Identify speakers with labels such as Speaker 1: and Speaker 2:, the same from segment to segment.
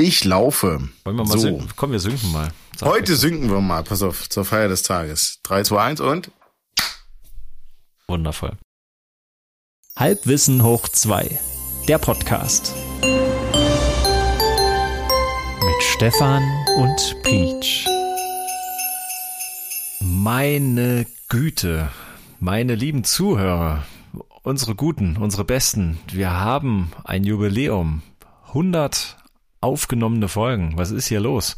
Speaker 1: Ich laufe.
Speaker 2: Wollen wir mal
Speaker 1: so.
Speaker 2: Komm, wir synken mal. Sag
Speaker 1: Heute
Speaker 2: ich.
Speaker 1: sinken wir mal. Pass auf, zur Feier des Tages. 3, 2, 1 und?
Speaker 2: Wundervoll.
Speaker 3: Halbwissen hoch 2. Der Podcast. Mit Stefan und Peach.
Speaker 2: Meine Güte, meine lieben Zuhörer, unsere Guten, unsere Besten, wir haben ein Jubiläum. 100 aufgenommene Folgen. Was ist hier los?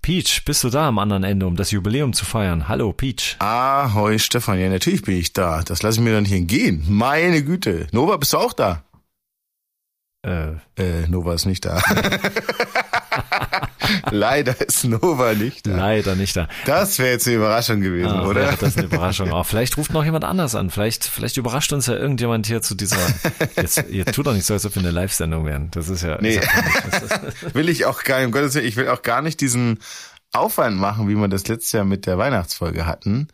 Speaker 2: Peach, bist du da am anderen Ende, um das Jubiläum zu feiern? Hallo, Peach.
Speaker 1: Ahoi, Stefan. Ja, natürlich bin ich da. Das lasse ich mir dann hier entgehen. Meine Güte. Nova, bist du auch da?
Speaker 2: Äh,
Speaker 1: Äh, Nova ist nicht da. Leider ist Nova nicht da.
Speaker 2: leider nicht da.
Speaker 1: Das wäre jetzt eine Überraschung gewesen,
Speaker 2: Ah,
Speaker 1: oder?
Speaker 2: Das ist eine Überraschung. Auch vielleicht ruft noch jemand anders an. Vielleicht, vielleicht überrascht uns ja irgendjemand hier zu dieser. Jetzt, jetzt tut doch nicht so, als ob wir eine Live-Sendung wären. Das ist ja.
Speaker 1: Nee.
Speaker 2: Ist,
Speaker 1: will ich auch gar nicht, um Gottes Willen, ich will auch gar nicht diesen Aufwand machen, wie wir das letztes Jahr mit der Weihnachtsfolge hatten,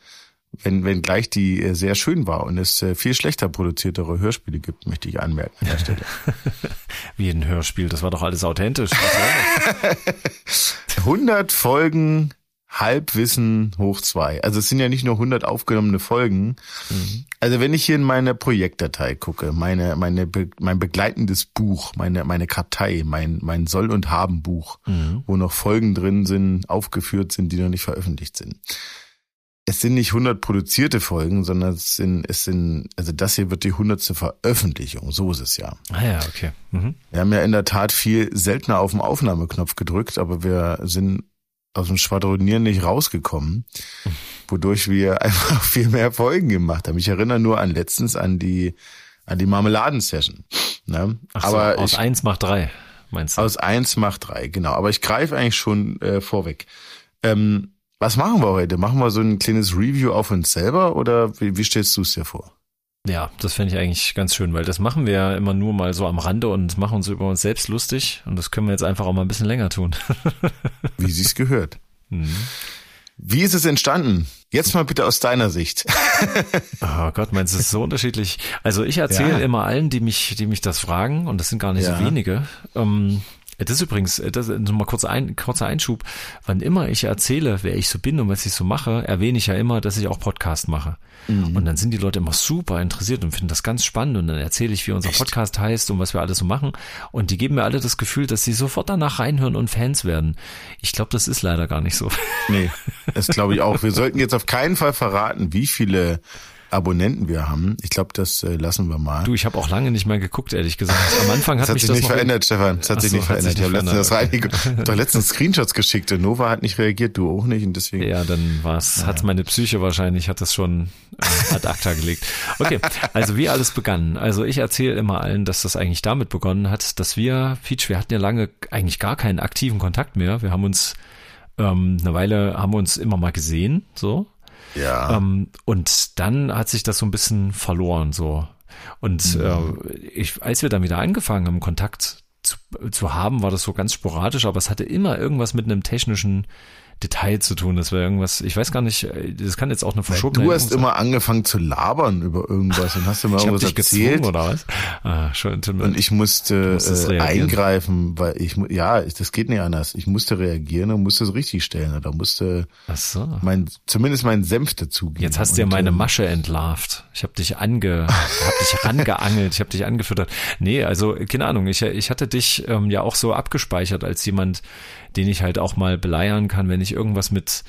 Speaker 1: wenn, wenn gleich die äh, sehr schön war und es äh, viel schlechter produziertere Hörspiele gibt, möchte ich anmerken an der Stelle.
Speaker 2: wie ein Hörspiel. Das war doch alles authentisch. Was soll das?
Speaker 1: 100 Folgen Halbwissen hoch zwei. Also es sind ja nicht nur 100 aufgenommene Folgen. Also wenn ich hier in meine Projektdatei gucke, meine, meine, mein begleitendes Buch, meine, meine Kartei, mein, mein Soll- und Haben-Buch, wo noch Folgen drin sind, aufgeführt sind, die noch nicht veröffentlicht sind. Es sind nicht 100 produzierte Folgen, sondern es sind, es sind, also das hier wird die 100. Veröffentlichung, so ist es ja.
Speaker 2: Ah ja, okay. Mhm.
Speaker 1: Wir haben ja in der Tat viel seltener auf den Aufnahmeknopf gedrückt, aber wir sind aus dem Schwadronieren nicht rausgekommen, wodurch wir einfach viel mehr Folgen gemacht haben. Ich erinnere nur an letztens an die an die Marmeladensession. Ne?
Speaker 2: Ach so,
Speaker 1: aber
Speaker 2: aus
Speaker 1: ich,
Speaker 2: eins macht drei, meinst du?
Speaker 1: aus eins macht drei, genau. Aber ich greife eigentlich schon äh, vorweg. Ähm, was machen wir heute? Machen wir so ein kleines Review auf uns selber oder wie, wie stellst du es dir vor?
Speaker 2: Ja, das fände ich eigentlich ganz schön, weil das machen wir ja immer nur mal so am Rande und machen uns über uns selbst lustig. Und das können wir jetzt einfach auch mal ein bisschen länger tun.
Speaker 1: Wie sich's gehört.
Speaker 2: Mhm.
Speaker 1: Wie ist es entstanden? Jetzt mal bitte aus deiner Sicht.
Speaker 2: Oh Gott, meinst du, es ist so unterschiedlich? Also ich erzähle
Speaker 1: Ja.
Speaker 2: immer allen, die mich, die mich das fragen, und das sind gar nicht
Speaker 1: Ja.
Speaker 2: so wenige. Ähm, das ist übrigens, das ist nochmal kurz ein, kurzer Einschub. Wann immer ich erzähle, wer ich so bin und was ich so mache, erwähne ich ja immer, dass ich auch Podcast mache.
Speaker 1: Mhm.
Speaker 2: Und dann sind die Leute immer super interessiert und finden das ganz spannend. Und dann erzähle ich, wie unser Podcast heißt und was wir alles so machen. Und die geben mir alle das Gefühl, dass sie sofort danach reinhören und Fans werden. Ich glaube, das ist leider gar nicht so.
Speaker 1: Nee, das glaube ich auch. Wir sollten jetzt auf keinen Fall verraten, wie viele Abonnenten wir haben. Ich glaube, das äh, lassen wir mal.
Speaker 2: Du, ich habe auch lange nicht mehr geguckt, ehrlich gesagt. Am Anfang hat
Speaker 1: das hat
Speaker 2: mich
Speaker 1: sich
Speaker 2: das
Speaker 1: nicht
Speaker 2: noch
Speaker 1: verändert, Stefan. Das hat
Speaker 2: so,
Speaker 1: nicht
Speaker 2: hat sich
Speaker 1: verändert. Ich habe
Speaker 2: nicht
Speaker 1: letztens ich hab doch letztens Screenshots geschickt. und Nova hat nicht reagiert, du auch nicht und deswegen.
Speaker 2: Ja, dann war's, hat meine Psyche wahrscheinlich, hat das schon äh, ad acta gelegt. Okay, also wie alles begann. Also ich erzähle immer allen, dass das eigentlich damit begonnen hat, dass wir, Peach, wir hatten ja lange eigentlich gar keinen aktiven Kontakt mehr. Wir haben uns ähm, eine Weile, haben wir uns immer mal gesehen, so.
Speaker 1: Ja.
Speaker 2: Ähm, und dann hat sich das so ein bisschen verloren, so. Und äh, ich, als wir dann wieder angefangen haben, Kontakt zu, zu haben, war das so ganz sporadisch, aber es hatte immer irgendwas mit einem technischen Detail zu tun. Das war irgendwas, ich weiß gar nicht, äh, das kann jetzt auch eine verschobene
Speaker 1: du hast immer angefangen zu labern über irgendwas und hast immer
Speaker 2: sein.
Speaker 1: irgendwas erzählt.
Speaker 2: oder was? Ah, schon,
Speaker 1: Und ich musste äh, eingreifen, weil ich ja, das geht nicht anders. Ich musste reagieren und musste es richtig stellen oder musste
Speaker 2: so.
Speaker 1: mein zumindest meinen Senf dazugeben.
Speaker 2: Jetzt hast du ja meine
Speaker 1: ähm,
Speaker 2: Masche entlarvt. Ich habe dich ange, hab dich rangeangelt, ich habe dich angefüttert. Nee, also keine Ahnung, ich, ich hatte dich ähm, ja auch so abgespeichert als jemand, den ich halt auch mal beleiern kann, wenn ich irgendwas mit,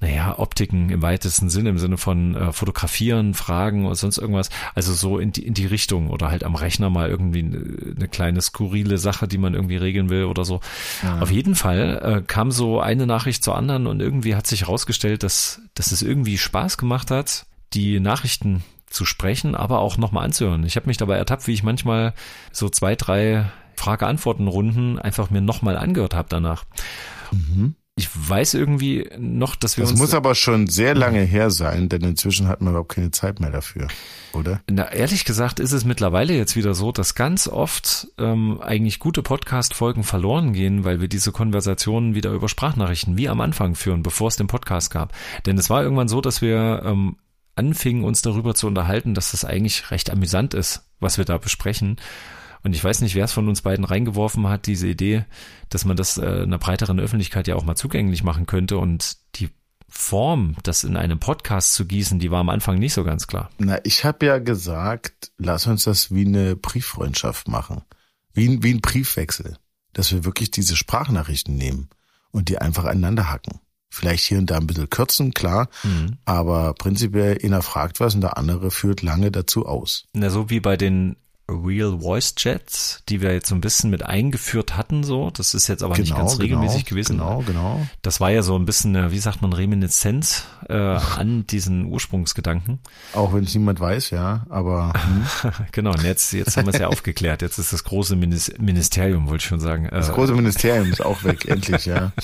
Speaker 2: naja, Optiken im weitesten Sinne, im Sinne von äh, Fotografieren, Fragen oder sonst irgendwas, also so in die, in die Richtung oder halt am Rechner mal irgendwie eine, eine kleine skurrile Sache, die man irgendwie regeln will oder so. Auf jeden Fall äh, kam so eine Nachricht zur anderen und irgendwie hat sich herausgestellt, dass, dass es irgendwie Spaß gemacht hat, die Nachrichten zu sprechen, aber auch nochmal anzuhören. Ich habe mich dabei ertappt, wie ich manchmal so zwei, drei Frage-Antworten-Runden einfach mir nochmal angehört habe danach. Ich weiß irgendwie noch, dass wir
Speaker 1: Das
Speaker 2: uns
Speaker 1: muss aber schon sehr lange her sein, denn inzwischen hat man überhaupt keine Zeit mehr dafür, oder?
Speaker 2: Na, ehrlich gesagt ist es mittlerweile jetzt wieder so, dass ganz oft ähm, eigentlich gute Podcast-Folgen verloren gehen, weil wir diese Konversationen wieder über Sprachnachrichten wie am Anfang führen, bevor es den Podcast gab. Denn es war irgendwann so, dass wir ähm, anfingen, uns darüber zu unterhalten, dass das eigentlich recht amüsant ist, was wir da besprechen. Und ich weiß nicht, wer es von uns beiden reingeworfen hat, diese Idee, dass man das äh, einer breiteren Öffentlichkeit ja auch mal zugänglich machen könnte. Und die Form, das in einem Podcast zu gießen, die war am Anfang nicht so ganz klar.
Speaker 1: Na, ich habe ja gesagt, lass uns das wie eine Brieffreundschaft machen. Wie, ein- wie ein Briefwechsel. Dass wir wirklich diese Sprachnachrichten nehmen und die einfach aneinander hacken. Vielleicht hier und da ein bisschen kürzen, klar, aber prinzipiell einer fragt was und der andere führt lange dazu aus.
Speaker 2: Na, so wie bei den Real Voice Chats, die wir jetzt so ein bisschen mit eingeführt hatten, so. Das ist jetzt aber nicht ganz regelmäßig gewesen.
Speaker 1: Genau, genau.
Speaker 2: Das war ja so ein bisschen, eine, wie sagt man, Reminiszenz äh, an diesen Ursprungsgedanken.
Speaker 1: Auch wenn es niemand weiß, ja, aber hm,
Speaker 2: genau, und jetzt, jetzt haben wir es ja aufgeklärt. Jetzt ist das große Minis Ministerium, wollte ich schon sagen.
Speaker 1: das
Speaker 2: Äh,
Speaker 1: große Ministerium ist auch weg, endlich, ja.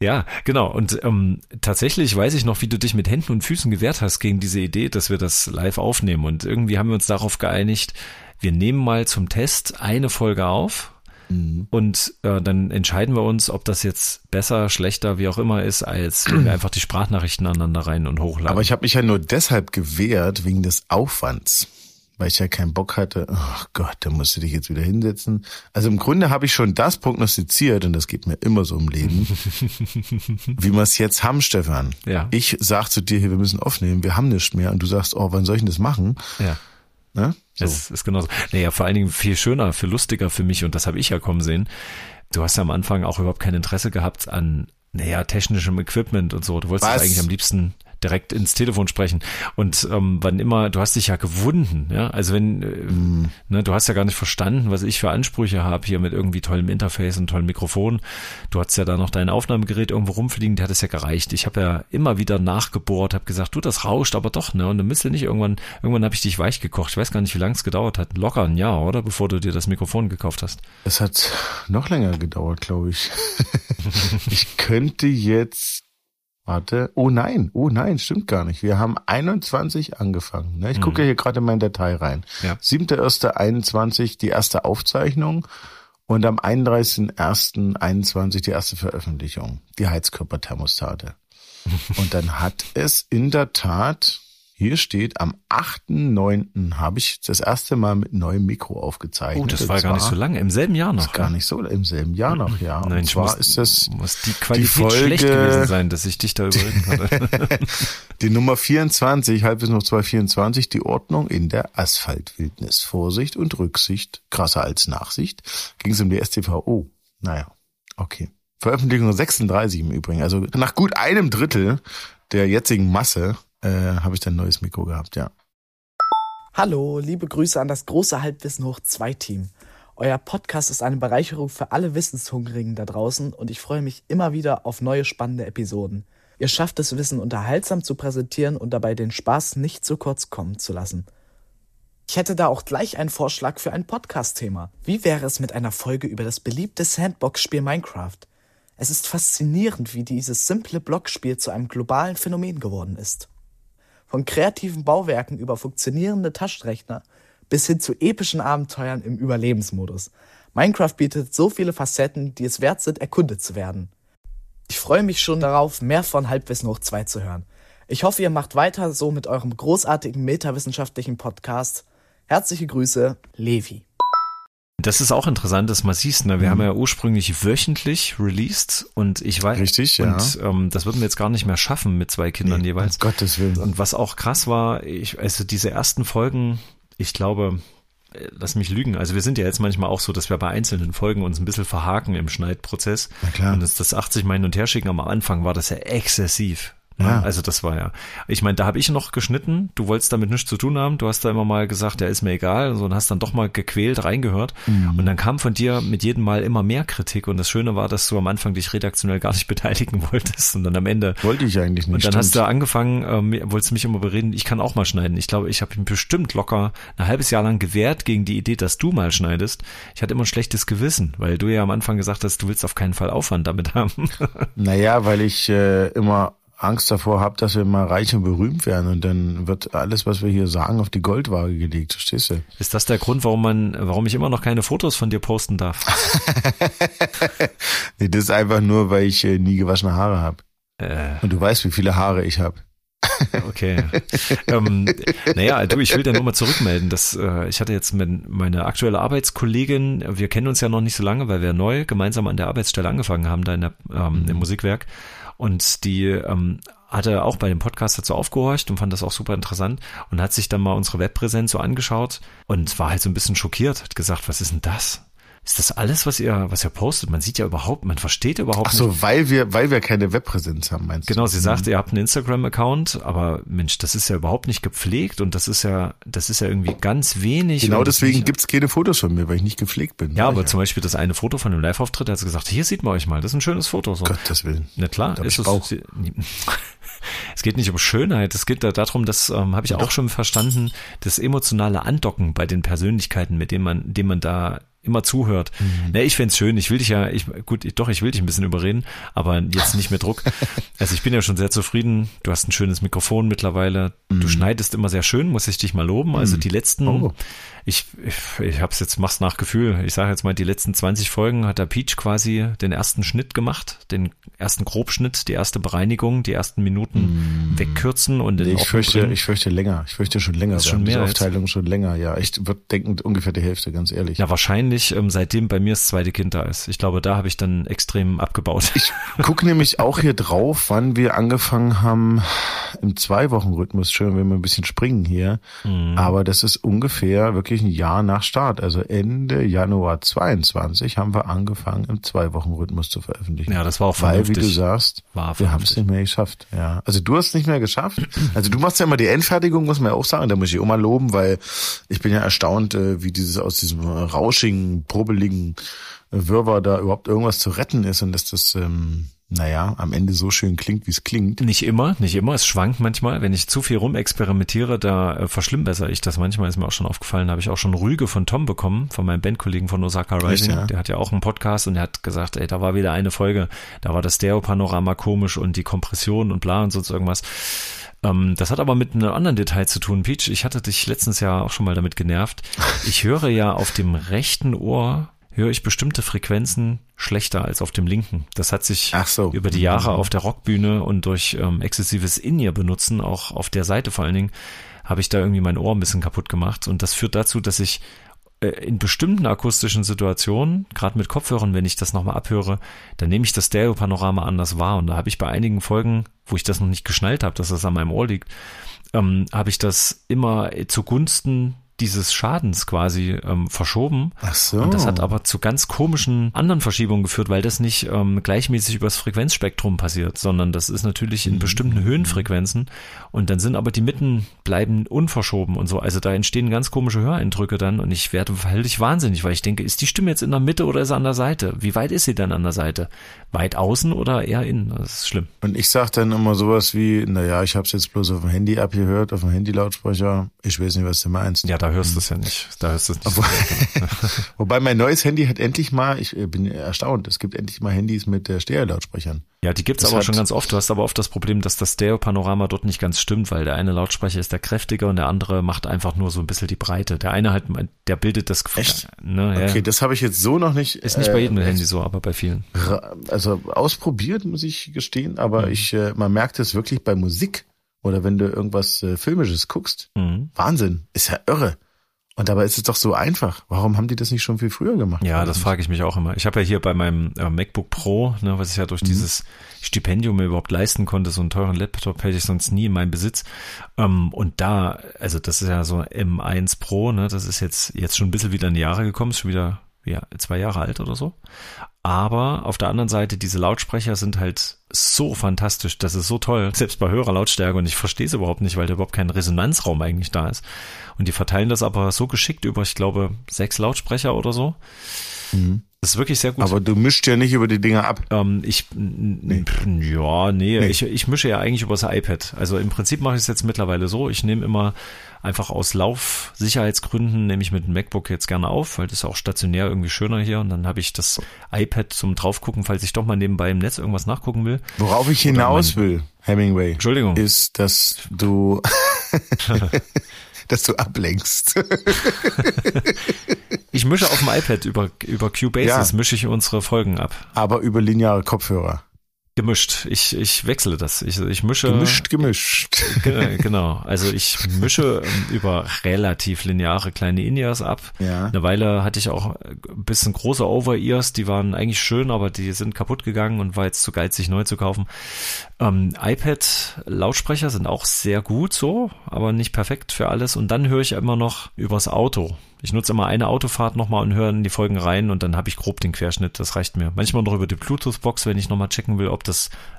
Speaker 2: ja, genau. Und ähm, tatsächlich weiß ich noch, wie du dich mit Händen und Füßen gewehrt hast gegen diese Idee, dass wir das live aufnehmen. Und irgendwie haben wir uns darauf geeinigt, wir nehmen mal zum Test eine Folge auf. Und äh, dann entscheiden wir uns, ob das jetzt besser, schlechter, wie auch immer ist, als wenn wir einfach die Sprachnachrichten aneinander rein und hochladen.
Speaker 1: Aber ich habe mich ja nur deshalb gewehrt, wegen des Aufwands. Weil ich ja keinen Bock hatte, oh Gott, da musst du dich jetzt wieder hinsetzen. Also im Grunde habe ich schon das prognostiziert, und das geht mir immer so im Leben, wie wir es jetzt haben, Stefan.
Speaker 2: Ja.
Speaker 1: Ich sag zu dir, hier, wir müssen aufnehmen, wir haben nichts mehr. Und du sagst, oh, wann soll ich denn das machen?
Speaker 2: ja.
Speaker 1: Ne? So.
Speaker 2: Es ist genauso. Naja, vor allen Dingen viel schöner, viel lustiger für mich und das habe ich ja kommen sehen. Du hast ja am Anfang auch überhaupt kein Interesse gehabt an, naja, technischem Equipment und so. Du wolltest eigentlich am liebsten direkt ins Telefon sprechen. Und ähm, wann immer, du hast dich ja gewunden, ja. Also wenn, äh, ne, du hast ja gar nicht verstanden, was ich für Ansprüche habe hier mit irgendwie tollem Interface und tollem Mikrofon. Du hattest ja da noch dein Aufnahmegerät irgendwo rumfliegen, der hat es ja gereicht. Ich habe ja immer wieder nachgebohrt, habe gesagt, du, das rauscht aber doch, ne? Und dann du nicht irgendwann, irgendwann habe ich dich weich gekocht. Ich weiß gar nicht, wie lange es gedauert hat. Locker ein Jahr, oder? Bevor du dir das Mikrofon gekauft hast.
Speaker 1: Es hat noch länger gedauert, glaube ich. ich könnte jetzt, warte, oh nein, oh nein, stimmt gar nicht. Wir haben 21 angefangen. Ne? Ich gucke hier gerade in meine Datei rein.
Speaker 2: Ja.
Speaker 1: 7.1.21 die erste Aufzeichnung und am 31.01.21 die erste Veröffentlichung, die Heizkörperthermostate. und dann hat es in der Tat, hier steht, am 8.9. habe ich das erste Mal mit neuem Mikro aufgezeichnet.
Speaker 2: Oh, das war gar nicht so lange. Im selben Jahr noch.
Speaker 1: ist gar nicht so im selben Jahr noch, ja.
Speaker 2: Nein,
Speaker 1: und zwar
Speaker 2: muss,
Speaker 1: ist das
Speaker 2: muss die Qualität
Speaker 1: Folge-
Speaker 2: schlecht gewesen sein, dass ich dich da überreden konnte.
Speaker 1: die Nummer 24, halb bis noch 224, die Ordnung in der Asphaltwildnis. Vorsicht und Rücksicht, krasser als Nachsicht, ging es um die STVO. Naja, okay. Veröffentlichung 36 im Übrigen. Also nach gut einem Drittel der jetzigen Masse äh, habe ich dann ein neues Mikro gehabt, ja.
Speaker 4: Hallo, liebe Grüße an das große Halbwissen hoch 2 Team. Euer Podcast ist eine Bereicherung für alle Wissenshungrigen da draußen und ich freue mich immer wieder auf neue spannende Episoden. Ihr schafft es, Wissen unterhaltsam zu präsentieren und dabei den Spaß nicht zu kurz kommen zu lassen. Ich hätte da auch gleich einen Vorschlag für ein Podcast-Thema. Wie wäre es mit einer Folge über das beliebte Sandbox-Spiel Minecraft? Es ist faszinierend, wie dieses simple Blockspiel zu einem globalen Phänomen geworden ist. Von kreativen Bauwerken über funktionierende Taschenrechner bis hin zu epischen Abenteuern im Überlebensmodus. Minecraft bietet so viele Facetten, die es wert sind, erkundet zu werden. Ich freue mich schon darauf, mehr von Halbwissen hoch 2 zu hören. Ich hoffe, ihr macht weiter so mit eurem großartigen metawissenschaftlichen Podcast. Herzliche Grüße, Levi.
Speaker 2: Das ist auch interessant, dass man siehst, ne? wir haben ja ursprünglich wöchentlich released und ich weiß,
Speaker 1: Richtig, ja.
Speaker 2: und ähm, das würden wir jetzt gar nicht mehr schaffen mit zwei Kindern jeweils.
Speaker 1: Um Gottes Willen.
Speaker 2: Und was auch krass war, ich, also diese ersten Folgen, ich glaube, äh, lass mich lügen, also wir sind ja jetzt manchmal auch so, dass wir bei einzelnen Folgen uns ein bisschen verhaken im Schneidprozess.
Speaker 1: Na klar.
Speaker 2: Und das, das 80 Mal hin und her schicken, am Anfang war das ja exzessiv. Ne?
Speaker 1: Ja.
Speaker 2: Also das war ja, ich meine, da habe ich noch geschnitten, du wolltest damit nichts zu tun haben, du hast da immer mal gesagt, ja, ist mir egal, und so, und hast dann doch mal gequält reingehört
Speaker 1: Mhm.
Speaker 2: und dann kam von dir mit jedem Mal immer mehr Kritik und das Schöne war, dass du am Anfang dich redaktionell gar nicht beteiligen wolltest und dann am Ende
Speaker 1: Wollte ich eigentlich nicht.
Speaker 2: und dann hast
Speaker 1: stimmt.
Speaker 2: du angefangen, ähm, wolltest mich immer bereden, ich kann auch mal schneiden. Ich glaube, ich habe ihn bestimmt locker ein halbes Jahr lang gewehrt gegen die Idee, dass du mal schneidest. Ich hatte immer ein schlechtes Gewissen, weil du ja am Anfang gesagt hast, du willst auf keinen Fall Aufwand damit haben.
Speaker 1: Naja, weil ich äh, immer Angst davor habe, dass wir mal reich und berühmt werden und dann wird alles, was wir hier sagen, auf die Goldwaage gelegt, verstehst du?
Speaker 2: Ist das der Grund, warum man, warum ich immer noch keine Fotos von dir posten darf?
Speaker 1: Nee, das ist einfach nur, weil ich äh, nie gewaschene Haare habe.
Speaker 2: Äh,
Speaker 1: Und du weißt, wie viele Haare ich habe.
Speaker 2: Okay. ähm, naja, du, ich will dir nur mal zurückmelden, dass äh, ich hatte jetzt mit meine aktuelle Arbeitskollegin, wir kennen uns ja noch nicht so lange, weil wir neu gemeinsam an der Arbeitsstelle angefangen haben, da in der, ähm, im Musikwerk. Und die ähm, hatte auch bei dem Podcast dazu aufgehorcht und fand das auch super interessant und hat sich dann mal unsere Webpräsenz so angeschaut und war halt so ein bisschen schockiert, hat gesagt, was ist denn das? Ist das alles, was ihr, was ihr postet? Man sieht ja überhaupt, man versteht überhaupt
Speaker 1: Ach so,
Speaker 2: nicht.
Speaker 1: weil wir, weil wir keine Webpräsenz haben, meinst
Speaker 2: Genau,
Speaker 1: du?
Speaker 2: sie sagt, ihr habt einen Instagram-Account, aber Mensch, das ist ja überhaupt nicht gepflegt und das ist ja, das ist ja irgendwie ganz wenig.
Speaker 1: Genau deswegen gibt's keine Fotos von mir, weil ich nicht gepflegt bin.
Speaker 2: Ja, aber zum Beispiel das eine Foto von dem Live-Auftritt, da hat sie gesagt, hier sieht man euch mal, das ist ein schönes Foto. So.
Speaker 1: Gottes Willen.
Speaker 2: Na klar, ist es.
Speaker 1: Bauch.
Speaker 2: Es geht nicht um Schönheit, es geht da darum, das ähm, habe ich auch schon verstanden, das emotionale Andocken bei den Persönlichkeiten, mit denen man, dem man da immer zuhört.
Speaker 1: Mhm.
Speaker 2: Ne, ich find's schön, ich will dich ja, ich, gut, ich, doch, ich will dich ein bisschen überreden, aber jetzt nicht mit Druck. Also ich bin ja schon sehr zufrieden, du hast ein schönes Mikrofon mittlerweile, du schneidest immer sehr schön, muss ich dich mal loben. Also die letzten,
Speaker 1: Mhm. Oh.
Speaker 2: Ich, ich, ich hab's jetzt, mach's nach Gefühl, ich sage jetzt mal, die letzten 20 Folgen hat der Peach quasi den ersten Schnitt gemacht, den ersten Grobschnitt, die erste Bereinigung, die ersten Minuten wegkürzen und
Speaker 1: Mhm. Nee, ich fürchte,
Speaker 2: bringen.
Speaker 1: ich fürchte länger. Ich fürchte schon länger.
Speaker 2: Ist schon mehr.
Speaker 1: Aufteilung schon länger. Ja, ich würde denken ungefähr die Hälfte, ganz ehrlich.
Speaker 2: Ja, wahrscheinlich, ähm, seitdem bei mir das zweite Kind da ist. Ich glaube, da habe ich dann extrem abgebaut.
Speaker 1: Ich gucke nämlich auch hier drauf, wann wir angefangen haben im Zwei-Wochen-Rhythmus. Schön, wenn wir ein bisschen springen hier.
Speaker 2: Mhm.
Speaker 1: Aber das ist ungefähr wirklich ein Jahr nach Start. Also Ende Januar 22 haben wir angefangen, im Zwei-Wochen-Rhythmus zu veröffentlichen.
Speaker 2: Ja, das war auch
Speaker 1: Weil, wie du
Speaker 2: vernünftig.
Speaker 1: sagst, wir haben es
Speaker 2: vernünftig.
Speaker 1: nicht mehr geschafft. Ja, also du hast es nicht mehr geschafft. Also du machst ja immer die Endfertigung, muss man ja auch sagen. Da muss ich auch mal loben, weil ich bin ja erstaunt, äh, wie dieses aus diesem rauschigen, probeligen Wirrwarr da überhaupt irgendwas zu retten ist und dass das, ähm, naja, am Ende so schön klingt, wie es klingt.
Speaker 2: Nicht immer, nicht immer. Es schwankt manchmal. Wenn ich zu viel rumexperimentiere, da äh, verschlimmbessere ich das manchmal. Ist mir auch schon aufgefallen. habe ich auch schon Rüge von Tom bekommen, von meinem Bandkollegen von Osaka Rising.
Speaker 1: ja?
Speaker 2: Der hat ja auch einen Podcast und der hat gesagt, ey, da war wieder eine Folge. Da war das Stereo-Panorama komisch und die Kompression und bla und sonst irgendwas. Ähm, das hat aber mit einem anderen Detail zu tun, Peach. Ich hatte dich letztens ja auch schon mal damit genervt. Ich höre ja auf dem rechten Ohr höre ich bestimmte Frequenzen schlechter als auf dem linken. Das hat sich
Speaker 1: so.
Speaker 2: über die Jahre auf der Rockbühne und durch ähm, exzessives In-Ear benutzen, auch auf der Seite vor allen Dingen, habe ich da irgendwie mein Ohr ein bisschen kaputt gemacht. Und das führt dazu, dass ich äh, in bestimmten akustischen Situationen, gerade mit Kopfhörern, wenn ich das nochmal abhöre, dann nehme ich das Stereo-Panorama anders wahr. Und da habe ich bei einigen Folgen, wo ich das noch nicht geschnallt habe, dass das an meinem Ohr liegt, ähm, habe ich das immer zugunsten dieses Schadens quasi ähm, verschoben.
Speaker 1: Ach so.
Speaker 2: Und das hat aber zu ganz komischen anderen Verschiebungen geführt, weil das nicht ähm, gleichmäßig übers Frequenzspektrum passiert, sondern das ist natürlich in bestimmten Höhenfrequenzen und dann sind aber die Mitten bleiben unverschoben und so. Also da entstehen ganz komische Höreindrücke dann und ich werde völlig wahnsinnig, weil ich denke, ist die Stimme jetzt in der Mitte oder ist sie an der Seite? Wie weit ist sie denn an der Seite? Weit außen oder eher innen? Das ist schlimm.
Speaker 1: Und ich sag dann immer sowas wie, naja, ich hab's jetzt bloß auf dem Handy abgehört, auf dem Handy-Lautsprecher. Ich weiß nicht, was du meinst.
Speaker 2: Ja, da hörst du es ja nicht. Da hörst du es nicht.
Speaker 1: Wobei mein neues Handy hat endlich mal, ich äh, bin erstaunt, es gibt endlich mal Handys mit äh, Stereo-Lautsprechern.
Speaker 2: Ja, die gibt's
Speaker 1: Das
Speaker 2: aber schon ganz oft. Du hast aber oft das Problem, dass das Stereo-Panorama dort nicht ganz stimmt, weil der eine Lautsprecher ist der kräftiger und der andere macht einfach nur so ein bisschen die Breite. Der eine halt, der bildet das.
Speaker 1: Echt?
Speaker 2: Ne, ja.
Speaker 1: Okay, das habe ich jetzt so noch nicht.
Speaker 2: Ist nicht bei jedem
Speaker 1: äh,
Speaker 2: Handy so, aber bei vielen.
Speaker 1: Also ausprobiert, muss ich gestehen, aber
Speaker 2: Mhm.
Speaker 1: ich, äh, man merkt es wirklich bei Musik oder wenn du irgendwas äh, Filmisches guckst.
Speaker 2: Mhm.
Speaker 1: Wahnsinn, ist ja irre. Und dabei ist es doch so einfach. Warum haben die das nicht schon viel früher gemacht?
Speaker 2: Ja, das frage ich mich auch immer. Ich habe ja hier bei meinem äh, MacBook Pro, ne, was ich ja
Speaker 1: Mhm.
Speaker 2: durch dieses Stipendium mir überhaupt leisten konnte, so einen teuren Laptop hätte ich sonst nie in meinem Besitz. Ähm, und da, also das ist ja so M1 Pro, ne, das ist jetzt jetzt schon ein bisschen wieder in die Jahre gekommen, ist schon wieder ja, zwei Jahre alt oder so. Aber auf der anderen Seite, diese Lautsprecher sind halt so fantastisch, das ist so toll, selbst bei höherer Lautstärke und ich verstehe es überhaupt nicht, weil da überhaupt kein Resonanzraum eigentlich da ist. Und die verteilen das aber so geschickt über, ich glaube, sechs Lautsprecher oder so. Das ist wirklich sehr gut.
Speaker 1: Aber du mischst ja nicht über die Dinger ab.
Speaker 2: Ähm, ich, nee. ja, nee, Ich, ich mische ja eigentlich übers iPad. Also im Prinzip mache ich es jetzt mittlerweile so. Ich nehme immer einfach aus Laufsicherheitsgründen, nehme ich mit dem MacBook jetzt gerne auf, weil das ist auch stationär irgendwie schöner hier. Und dann habe ich das iPad zum draufgucken, falls ich doch mal nebenbei im Netz irgendwas nachgucken will.
Speaker 1: Worauf ich hinaus will, Hemingway,
Speaker 2: Entschuldigung.
Speaker 1: ist, dass du, dass du ablenkst.
Speaker 2: Ich mische auf dem iPad über, über Cubasis,
Speaker 1: Ja.
Speaker 2: mische ich unsere Folgen ab.
Speaker 1: Aber über lineare Kopfhörer.
Speaker 2: Gemischt. Ich, ich wechsle das. Ich, ich mische.
Speaker 1: Gemischt, gemischt.
Speaker 2: Ge- Genau. Also ich mische ähm, über relativ lineare kleine In-Ears ab.
Speaker 1: Ja.
Speaker 2: Eine Weile hatte ich auch ein bisschen große Over-Ears, die waren eigentlich schön, aber die sind kaputt gegangen und war jetzt zu geizig neu zu kaufen. Ähm, iPad-Lautsprecher sind auch sehr gut so, aber nicht perfekt für alles. Und dann höre ich immer noch übers Auto. Ich nutze immer eine Autofahrt nochmal und höre in die Folgen rein und dann habe ich grob den Querschnitt, das reicht mir. Manchmal noch über die Bluetooth-Box, wenn ich nochmal checken will, ob das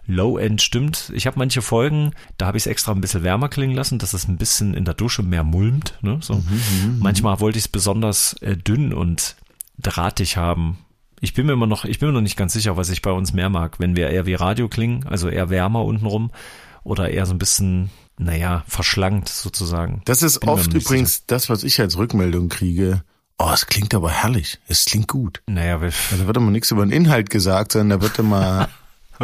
Speaker 2: Low-End stimmt. Ich habe manche Folgen, da habe ich es extra ein bisschen wärmer klingen lassen, dass es ein bisschen in der Dusche mehr mulmt. Ne? So. Manchmal wollte ich es besonders äh, dünn und drahtig haben. Ich bin mir immer noch, ich bin mir noch nicht ganz sicher, was ich bei uns mehr mag, wenn wir eher wie Radio klingen, also eher wärmer untenrum oder eher so ein bisschen, naja, verschlankt sozusagen.
Speaker 1: Das ist
Speaker 2: Bin
Speaker 1: oft übrigens das, was ich als Rückmeldung kriege. Oh, es klingt aber herrlich. Es klingt gut.
Speaker 2: Naja, wir,
Speaker 1: Also da wird immer nichts über den Inhalt gesagt, sondern da wird immer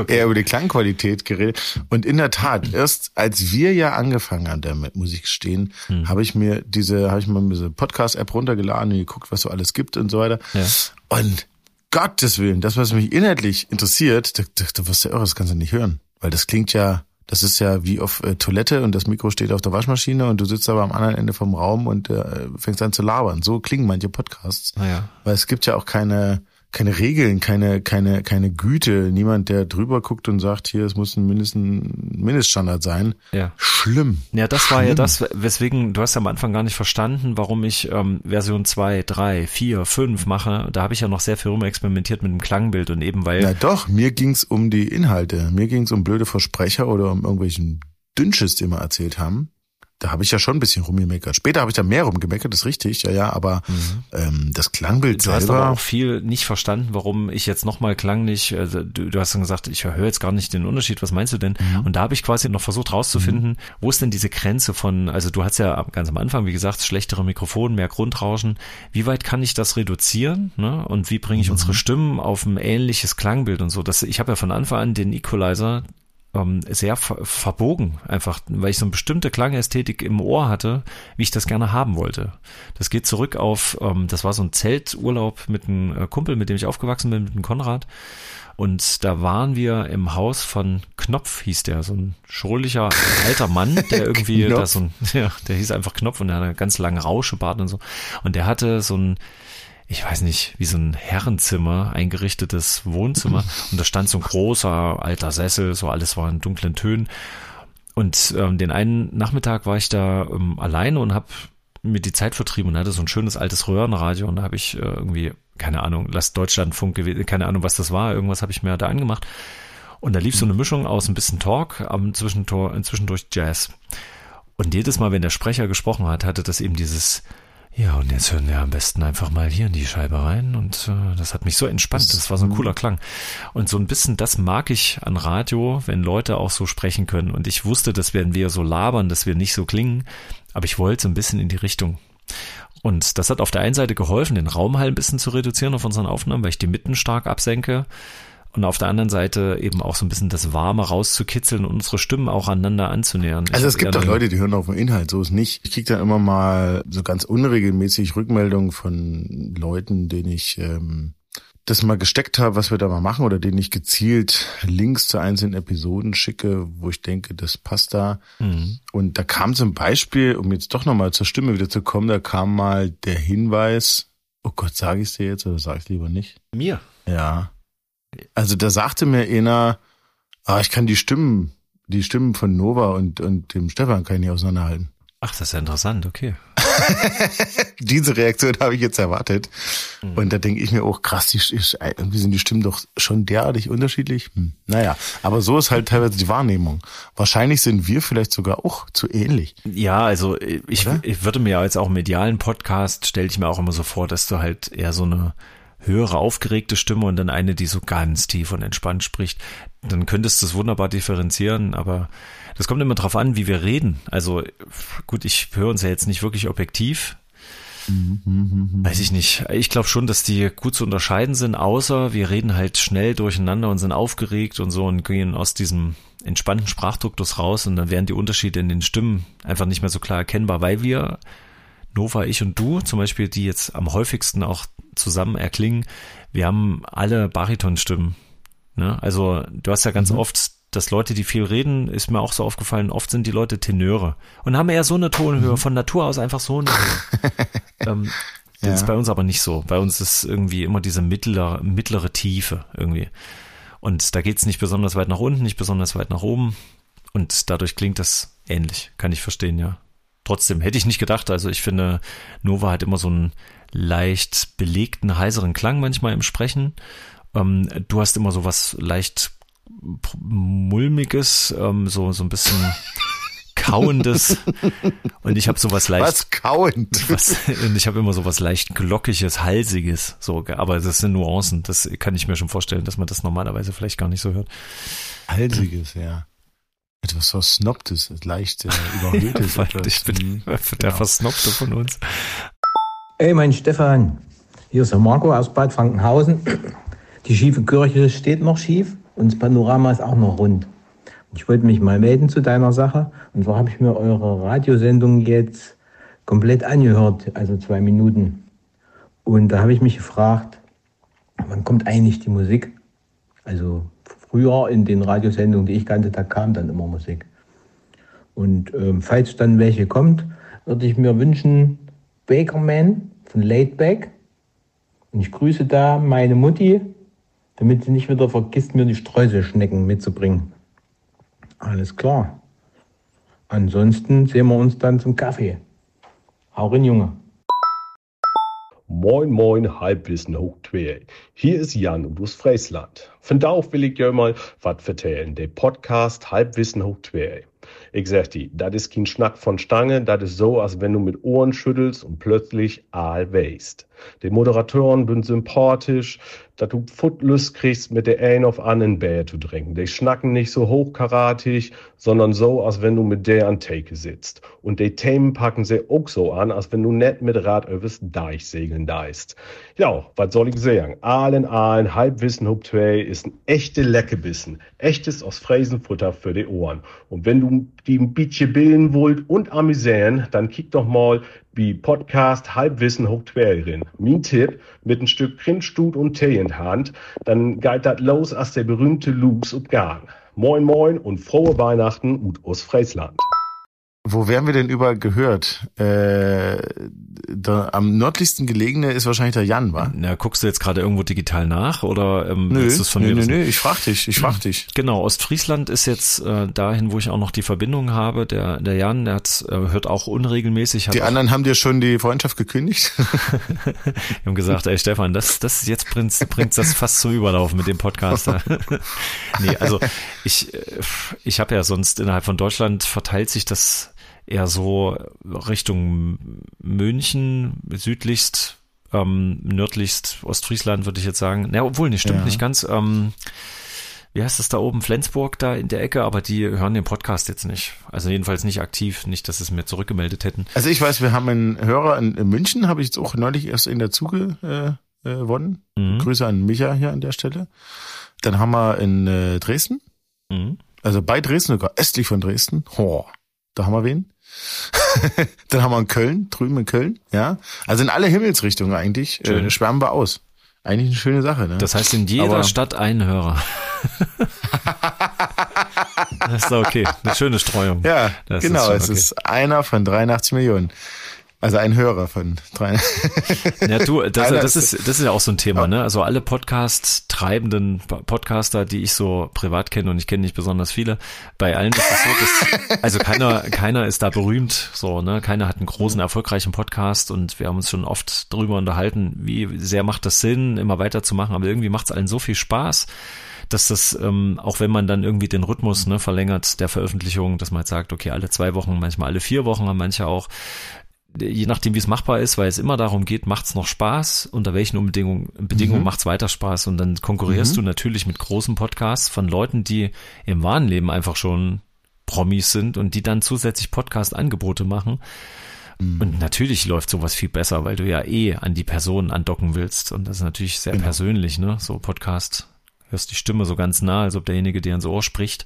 Speaker 1: eher über die Klangqualität geredet. Und in der Tat, erst als wir ja angefangen haben damit, muss ich gestehen,
Speaker 2: Hm.
Speaker 1: habe ich mir diese, habe ich mal diese Podcast-App runtergeladen und geguckt, was so alles gibt und so weiter.
Speaker 2: Ja.
Speaker 1: Und Gottes Willen, das, was mich inhaltlich interessiert, da, da, da wirst du irre, das kannst du nicht hören. Weil das klingt ja, das ist ja wie auf äh, Toilette und das Mikro steht auf der Waschmaschine und du sitzt aber am anderen Ende vom Raum und äh, fängst an zu labern. So klingen manche Podcasts.
Speaker 2: naja.
Speaker 1: Weil es gibt ja auch keine, keine Regeln, keine, keine, keine Güte. Niemand, der drüber guckt und sagt, hier, es muss ein Mindest- ein Mindeststandard sein.
Speaker 2: Ja.
Speaker 1: Schlimm.
Speaker 2: Ja, das war ja
Speaker 1: Schlimm.
Speaker 2: das, weswegen, du hast ja am Anfang gar nicht verstanden, warum ich ähm, Version 2, 3, 4, 5 mache. Da habe ich ja noch sehr viel rumexperimentiert mit dem Klangbild und eben weil
Speaker 1: Na doch, mir ging's um die Inhalte. Mir ging's um blöde Versprecher oder um irgendwelchen Dünnschiss, den wir erzählt haben. Da habe ich ja schon ein bisschen rumgemeckert. Später habe ich da mehr rumgemeckert, das ist richtig, ja, ja, aber ähm, das Klangbild
Speaker 2: Du hast
Speaker 1: selber.
Speaker 2: aber auch viel nicht verstanden, warum ich jetzt nochmal klanglich, also du, du hast dann gesagt, ich höre jetzt gar nicht den Unterschied, was meinst du denn?
Speaker 1: Mhm.
Speaker 2: Und da habe ich quasi noch versucht rauszufinden, wo ist denn diese Grenze von, also du hast ja ganz am Anfang, wie gesagt, schlechtere Mikrofone, mehr Grundrauschen, wie weit kann ich das reduzieren ne? und wie bringe ich
Speaker 1: Mhm.
Speaker 2: unsere Stimmen auf ein ähnliches Klangbild und so. Das, ich habe ja von Anfang an den Equalizer ähm, sehr ver verbogen, einfach, weil ich so eine bestimmte Klangästhetik im Ohr hatte, wie ich das gerne haben wollte. Das geht zurück auf, ähm, das war so ein Zelturlaub mit einem äh, Kumpel, mit dem ich aufgewachsen bin, mit dem Konrad. Und da waren wir im Haus von Knopf, hieß der, so ein schrullicher alter Mann, der irgendwie da so ein, ja, der hieß einfach Knopf und der hatte einen ganz langen Rauschebart und so. Und der hatte so ein, ich weiß nicht, wie so ein Herrenzimmer, eingerichtetes Wohnzimmer. Und da stand so ein großer alter Sessel, so alles war in dunklen Tönen. Und ähm, den einen Nachmittag war ich da ähm, alleine und habe mir die Zeit vertrieben und hatte so ein schönes altes Röhrenradio und da habe ich äh, irgendwie, keine Ahnung, lass Deutschlandfunk gewesen, keine Ahnung, was das war, irgendwas habe ich mir da angemacht. Und da lief so eine Mischung aus ein bisschen Talk, am Zwischentor, zwischendurch Jazz. Und jedes Mal, wenn der Sprecher gesprochen hat, hatte das eben dieses, ja, und jetzt hören wir am besten einfach mal hier in die Scheibe rein. Und äh, das hat mich so entspannt. Das war so ein cooler Klang. Und so ein bisschen das mag ich an Radio, wenn Leute auch so sprechen können. Und ich wusste, dass werden wir so labern, dass wir nicht so klingen. Aber ich wollte so ein bisschen in die Richtung. Und das hat auf der einen Seite geholfen, den Raumhall ein bisschen zu reduzieren auf unseren Aufnahmen, weil ich die Mitten stark absenke. Und auf der anderen Seite eben auch so ein bisschen das Warme rauszukitzeln und unsere Stimmen auch aneinander anzunähern. Ich
Speaker 1: Also es gibt
Speaker 2: eine-
Speaker 1: Leute, die hören auf den Inhalt, so ist nicht. Ich krieg dann immer mal so ganz unregelmäßig Rückmeldungen von Leuten, denen ich ähm, das mal gesteckt habe, was wir da mal machen, oder denen ich gezielt Links zu einzelnen Episoden schicke, wo ich denke, das passt da.
Speaker 2: Mhm.
Speaker 1: Und da kam zum Beispiel, um jetzt doch nochmal zur Stimme wieder zu kommen, da kam mal der Hinweis, oh Gott, sage ich dir jetzt oder sage ich lieber nicht?
Speaker 2: Mir.
Speaker 1: Ja. Also da sagte mir einer, ah, ich kann die Stimmen, die Stimmen von Nova und, und dem Stefan kann ich nicht auseinanderhalten.
Speaker 2: Ach, das ist ja interessant, okay.
Speaker 1: Diese Reaktion habe ich jetzt erwartet. Und da denke ich mir auch, krass, die, irgendwie sind die Stimmen doch schon derartig unterschiedlich. Hm. Naja, aber so ist halt teilweise die Wahrnehmung. Wahrscheinlich sind wir vielleicht sogar auch zu ähnlich.
Speaker 2: Ja, also ich,
Speaker 1: Oder?
Speaker 2: ich würde mir ja jetzt auch im medialen Podcast, stelle ich mir auch immer so vor, dass du halt eher so eine höhere, aufgeregte Stimme und dann eine, die so ganz tief und entspannt spricht. Dann könntest du es wunderbar differenzieren, aber das kommt immer drauf an, wie wir reden. Also gut, ich höre uns ja jetzt nicht wirklich objektiv. Weiß ich nicht. Ich glaube schon, dass die gut zu unterscheiden sind, außer wir reden halt schnell durcheinander und sind aufgeregt und so und gehen aus diesem entspannten Sprachduktus raus und dann werden die Unterschiede in den Stimmen einfach nicht mehr so klar erkennbar, weil wir, Nova, ich und du zum Beispiel, die jetzt am häufigsten auch zusammen erklingen, wir haben alle Baritonstimmen. Ne? Also du hast ja ganz
Speaker 1: Mhm.
Speaker 2: oft, dass Leute, die viel reden, ist mir auch so aufgefallen, oft sind die Leute Tenöre und haben eher so eine Tonhöhe,
Speaker 1: Mhm.
Speaker 2: von Natur aus einfach so eine ähm, das
Speaker 1: Ja.
Speaker 2: ist bei uns aber nicht so. Bei uns ist irgendwie immer diese mittlere, mittlere Tiefe irgendwie. Und da geht's nicht besonders weit nach unten, nicht besonders weit nach oben. Und dadurch klingt das ähnlich. Kann ich verstehen, ja. Trotzdem hätte ich nicht gedacht. Also ich finde, Nova hat immer so einen leicht belegten, heiseren Klang manchmal im Sprechen. Ähm, du hast immer so was leicht mulmiges, ähm, so, so ein bisschen kauendes. Und ich habe so was leicht
Speaker 1: Was kauend.
Speaker 2: was, und ich habe immer so was leicht glockiges, halsiges, so, aber das sind Nuancen, das kann ich mir schon vorstellen, dass man das normalerweise vielleicht gar nicht so hört.
Speaker 1: Halsiges, ja. Etwas Versnobtes, leicht äh, überhöhtes.
Speaker 2: Weil
Speaker 1: etwas.
Speaker 2: ich bin
Speaker 1: Mhm.
Speaker 2: der
Speaker 1: Genau.
Speaker 2: Versnobte von uns.
Speaker 5: Ey, mein Stefan, hier ist der Marco aus Bad Frankenhausen. Die schiefe Kirche steht noch schief und das Panorama ist auch noch rund. Ich wollte mich mal melden zu deiner Sache. Und zwar habe ich mir eure Radiosendung jetzt komplett angehört, also zwei Minuten. Und da habe ich mich gefragt, wann kommt eigentlich die Musik? Also früher in den Radiosendungen, die ich kannte, da kam dann immer Musik. Und ähm, falls dann welche kommt, würde ich mir wünschen, Bakerman von Laidback. Und ich grüße da meine Mutti, damit sie nicht wieder vergisst, mir die Streuselschnecken mitzubringen. Alles klar. Ansonsten sehen wir uns dann zum Kaffee. Hau rein, Junge.
Speaker 6: Moin, moin, Halbwissen hoch zwei. Hier ist Jan und aus Friesland. Von da auf will ich dir mal was vertellen. Der Podcast Halbwissen hoch zwei. Ich sag dir, das ist kein Schnack von Stange, das ist so, als wenn du mit Ohren schüttelst und plötzlich all weißt. Die Moderatoren sind sympathisch, dass du Footlust kriegst, mit der ein auf anderen Bär zu trinken. Die schnacken nicht so hochkaratig, sondern so, als wenn du mit der an Theke sitzt. Und die Themen packen sie auch so an, als wenn du net mit Rad übers Deich segeln deist. Ja, was soll ich sagen? Aalen, Aalen, Halbwissen, Hub 2 ist ein echte Leckebissen. Echtes aus Fräsenfutter für die Ohren. Und wenn du die ein bisschen bilden wollt und amüsieren, dann kick doch mal wie Podcast Halbwissen hoch Tipp, mit ein Stück Printstut und Tee in Hand, dann geht dat los als der berühmte Lux und Gang. Moin moin und frohe Weihnachten und aus Friesland.
Speaker 1: Wo werden wir denn überall gehört? Äh, da, am nördlichsten gelegene ist wahrscheinlich der Jan, wa?
Speaker 2: Na, guckst du jetzt gerade irgendwo digital nach oder ähm,
Speaker 1: Nö,
Speaker 2: willst du es von
Speaker 1: nö,
Speaker 2: mir
Speaker 1: nö, nö, ich frag dich, ich frag dich.
Speaker 2: Genau, Ostfriesland ist jetzt äh, dahin, wo ich auch noch die Verbindung habe. Der, der Jan, der hat, äh, hört auch unregelmäßig.
Speaker 1: Die anderen haben dir schon die Freundschaft gekündigt?
Speaker 2: Wir haben gesagt, ey Stefan, das, das jetzt bringt, bringt das fast zum Überlaufen mit dem Podcast. nee, also ich, äh, ich habe ja sonst innerhalb von Deutschland verteilt sich das eher so Richtung München, südlichst, ähm, nördlichst Ostfriesland, würde ich jetzt sagen. Ja, obwohl, nicht stimmt
Speaker 1: Ja.
Speaker 2: nicht ganz. Ähm, wie heißt das da oben? Flensburg da in der Ecke, aber die hören den Podcast jetzt nicht. Also jedenfalls nicht aktiv, nicht, dass sie es mir zurückgemeldet hätten.
Speaker 1: Also ich weiß, wir haben einen Hörer in, in München, habe ich jetzt auch neulich erst in der Zuge äh, äh, gewonnen.
Speaker 2: Mhm.
Speaker 1: Grüße an Micha hier an der Stelle. Dann haben wir in äh, Dresden,
Speaker 2: Mhm.
Speaker 1: also bei Dresden, sogar östlich von Dresden. Ho, da haben wir wen. Dann haben wir in Köln, drüben in Köln, ja. Also in alle Himmelsrichtungen eigentlich
Speaker 2: Schön.
Speaker 1: äh, schwärmen wir aus. Eigentlich eine schöne Sache, ne?
Speaker 2: Das heißt, in jeder
Speaker 1: Aber-
Speaker 2: Stadt ein Hörer. das ist okay. Eine schöne Streuung.
Speaker 1: ja,
Speaker 2: Das ist
Speaker 1: genau.
Speaker 2: schon
Speaker 1: es
Speaker 2: okay.
Speaker 1: ist einer von 83 Millionen. Also ein Hörer von drei.
Speaker 2: Ja, du, das, das
Speaker 1: ist-
Speaker 2: ist, das ist ja auch so ein Thema, ne? Also alle Podcast-treibenden Podcaster, die ich so privat kenne und ich kenne nicht besonders viele, bei allen ist es so, dass, also keiner, keiner ist da berühmt, so, ne? Keiner hat einen großen, erfolgreichen Podcast und wir haben uns schon oft drüber unterhalten, wie sehr macht das Sinn, immer weiterzumachen, aber irgendwie macht es allen so viel Spaß, dass das, ähm, auch wenn man dann irgendwie den Rhythmus ne, verlängert der Veröffentlichung, dass man halt sagt, okay, alle zwei Wochen, manchmal alle vier Wochen, haben manche auch, je nachdem, wie es machbar ist, weil es immer darum geht, macht's noch Spaß, unter welchen Bedingungen, Bedingungen
Speaker 1: Mhm.
Speaker 2: macht's weiter Spaß und dann konkurrierst du natürlich mit großen Podcasts von Leuten, die im wahren Leben einfach schon Promis sind und die dann zusätzlich Podcast-Angebote machen.
Speaker 1: Mhm.
Speaker 2: Und natürlich läuft sowas viel besser, weil du ja eh an die Person andocken willst und das ist natürlich sehr
Speaker 1: Genau.
Speaker 2: persönlich, ne? So Podcast, hörst die Stimme so ganz nah, als ob derjenige dir ins Ohr spricht.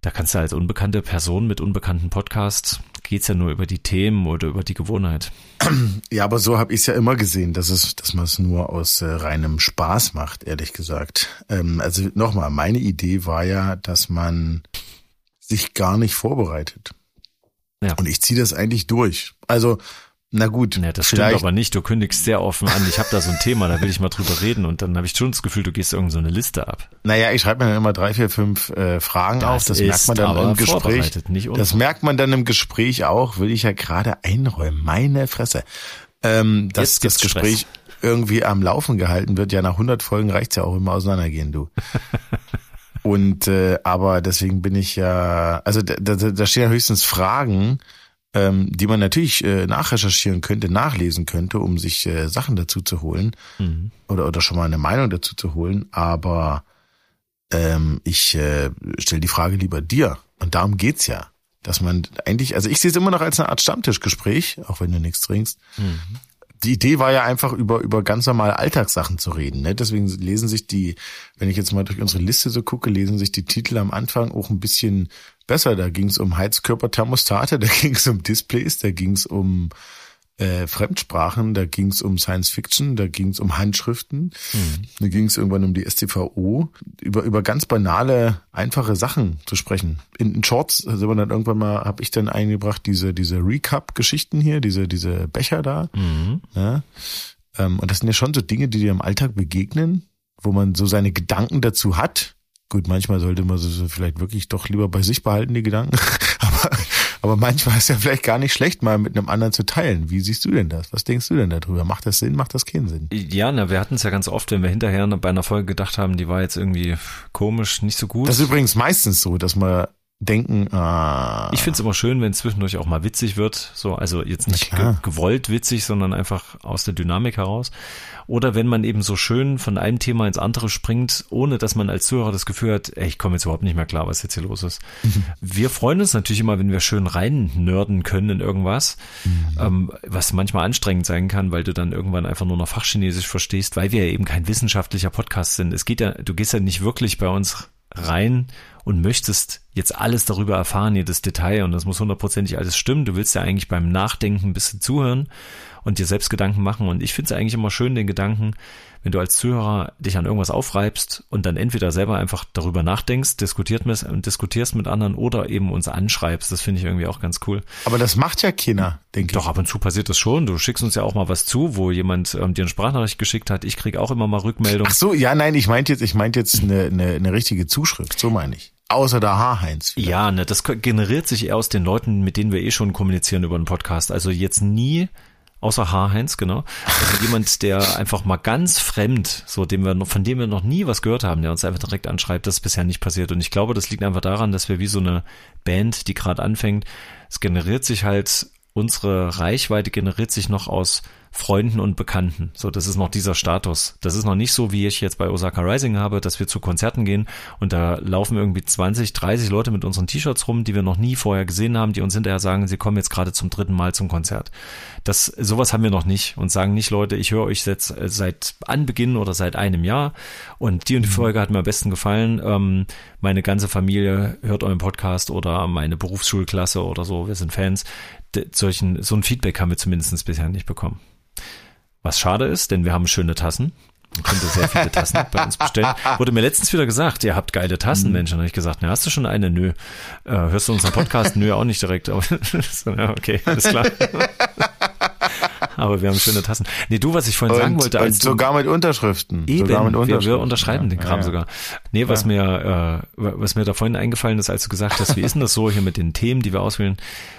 Speaker 2: Da kannst du als unbekannte Person mit unbekannten Podcasts, geht's ja nur über die Themen oder über die Gewohnheit.
Speaker 1: Ja, aber so habe ich es ja immer gesehen, dass es, dass man es nur aus äh, reinem Spaß macht, ehrlich gesagt. Ähm, also nochmal, meine Idee war ja, dass man sich gar nicht vorbereitet.
Speaker 2: Ja.
Speaker 1: Und ich ziehe das eigentlich durch. Also, na gut,
Speaker 2: Ja, das stimmt aber nicht. Du kündigst sehr offen an. Ich habe da so ein Thema, da will ich mal drüber reden und dann habe ich schon das Gefühl, du gehst irgend so eine Liste ab.
Speaker 1: Naja, ich schreibe mir dann immer drei, vier, fünf äh, Fragen
Speaker 2: Das
Speaker 1: auf. Das merkt man dann im Gespräch. Das merkt man dann im Gespräch auch, will ich ja gerade einräumen. Meine Fresse. Ähm, dass das Gespräch irgendwie am Laufen gehalten wird. Ja, nach 100 Folgen reicht's ja auch immer auseinandergehen, du. Und äh, aber deswegen bin ich ja, also da, da, da stehen ja höchstens Fragen, ähm, die man natürlich äh, nachrecherchieren könnte, nachlesen könnte, um sich äh, Sachen dazu zu holen
Speaker 2: Mhm.
Speaker 1: oder oder schon mal eine Meinung dazu zu holen. Aber ähm, ich äh, stelle die Frage lieber dir und darum geht's ja, dass man eigentlich, also ich sehe es immer noch als eine Art Stammtischgespräch, auch wenn du nichts trinkst. Die Idee war ja einfach über über ganz normale Alltagssachen zu reden. Ne? Deswegen lesen sich die, wenn ich jetzt mal durch unsere Liste so gucke, lesen sich die Titel am Anfang auch ein bisschen besser. Da ging es um Heizkörperthermostate, da ging es um Displays, da ging es um äh, Fremdsprachen, da ging es um Science Fiction, da ging es um Handschriften, da ging es irgendwann um die STVO, über über ganz banale, einfache Sachen zu sprechen. In, in Shorts sind wir dann irgendwann mal, habe ich dann eingebracht diese diese Recap-Geschichten hier, diese diese Becher da. Ja? Ähm, und das sind ja schon so Dinge, die dir im Alltag begegnen, wo man so seine Gedanken dazu hat. Gut, manchmal sollte man sie so vielleicht wirklich doch lieber bei sich behalten, die Gedanken. aber, aber manchmal ist ja vielleicht gar nicht schlecht, mal mit einem anderen zu teilen. Wie siehst du denn das? Was denkst du denn darüber? Macht das Sinn? Macht das keinen Sinn?
Speaker 2: Ja, na, wir hatten es ja ganz oft, wenn wir hinterher bei einer Folge gedacht haben, die war jetzt irgendwie komisch, nicht so gut.
Speaker 1: Das ist übrigens meistens so, dass man denken, ah,
Speaker 2: Ich finde es immer schön, wenn es zwischendurch auch mal witzig wird. So, also jetzt nicht ge gewollt witzig, sondern einfach aus der Dynamik heraus. Oder wenn man eben so schön von einem Thema ins andere springt, ohne dass man als Zuhörer das Gefühl hat, ey, ich komme jetzt überhaupt nicht mehr klar, was jetzt hier los ist. Wir freuen uns natürlich immer, wenn wir schön rein nörden können in irgendwas, ähm, was manchmal anstrengend sein kann, weil du dann irgendwann einfach nur noch Fachchinesisch verstehst, weil wir ja eben kein wissenschaftlicher Podcast sind. Es geht ja, du gehst ja nicht wirklich bei uns rein und möchtest jetzt alles darüber erfahren, jedes Detail und das muss hundertprozentig alles stimmen. Du willst ja eigentlich beim Nachdenken ein bisschen zuhören und dir selbst Gedanken machen und ich finde es eigentlich immer schön, den Gedanken, wenn du als Zuhörer dich an irgendwas aufreibst und dann entweder selber einfach darüber nachdenkst, diskutiert mit, diskutierst mit anderen oder eben uns anschreibst. Das finde ich irgendwie auch ganz cool.
Speaker 1: aber das macht ja keiner, denke
Speaker 2: Doch, ab und zu passiert das schon. Du schickst uns ja auch mal was zu, wo jemand ähm, dir eine Sprachnachricht geschickt hat. Ich krieg auch immer mal Rückmeldung.
Speaker 1: ich. Ach so, ja, nein, ich meinte jetzt, ich meinte jetzt eine, eine, eine richtige Zuschrift, so meine ich. Außer der Haarheinz. vielleicht.
Speaker 2: Ja, ne, das generiert sich eher aus den Leuten, mit denen wir eh schon kommunizieren über den Podcast. Also jetzt nie, außer H-Heinz, genau. Also jemand, der einfach mal ganz fremd, so dem wir von dem wir noch nie was gehört haben, der uns einfach direkt anschreibt, das ist bisher nicht passiert. Und ich glaube, das liegt einfach daran, dass wir wie so eine Band, die gerade anfängt, es generiert sich halt, unsere Reichweite generiert sich noch aus Freunden und Bekannten. So, das ist noch dieser Status. Das ist noch nicht so, wie ich jetzt bei Osaka Rising habe, dass wir zu Konzerten gehen und da laufen irgendwie 20, 30 Leute mit unseren T-Shirts rum, die wir noch nie vorher gesehen haben, die uns hinterher sagen, sie kommen jetzt gerade zum dritten Mal zum Konzert. Das, sowas haben wir noch nicht und sagen nicht, Leute, ich höre euch jetzt äh, seit Anbeginn oder seit einem Jahr und die und die Folge hat mir am besten gefallen. Ähm, meine ganze Familie hört euren Podcast oder meine Berufsschulklasse oder so, wir sind Fans. D solchen, so ein Feedback haben wir zumindest bisher nicht bekommen. Was schade ist, denn wir haben schöne Tassen. Man könnte sehr viele Tassen bei uns bestellen. Wurde mir letztens wieder gesagt, ihr habt geile Tassen, Mensch. Und dann hab ich gesagt, na, hast du schon eine? Nö. Äh, hörst du unseren Podcast? Nö, auch nicht direkt. Aber okay, alles klar. Aber wir haben schöne Tassen. Nee, du, was ich vorhin sagen
Speaker 1: Und,
Speaker 2: wollte,
Speaker 1: und
Speaker 2: als
Speaker 1: sogar mit Unterschriften.
Speaker 2: Eben,
Speaker 1: sogar mit
Speaker 2: wir,
Speaker 1: Unterschriften.
Speaker 2: wir unterschreiben
Speaker 1: Ja,
Speaker 2: den Kram
Speaker 1: ja, ja.
Speaker 2: sogar. Nee, was mir, äh, was mir da vorhin eingefallen ist, als du gesagt hast, wie ist denn das so hier mit den Themen, die wir auswählen?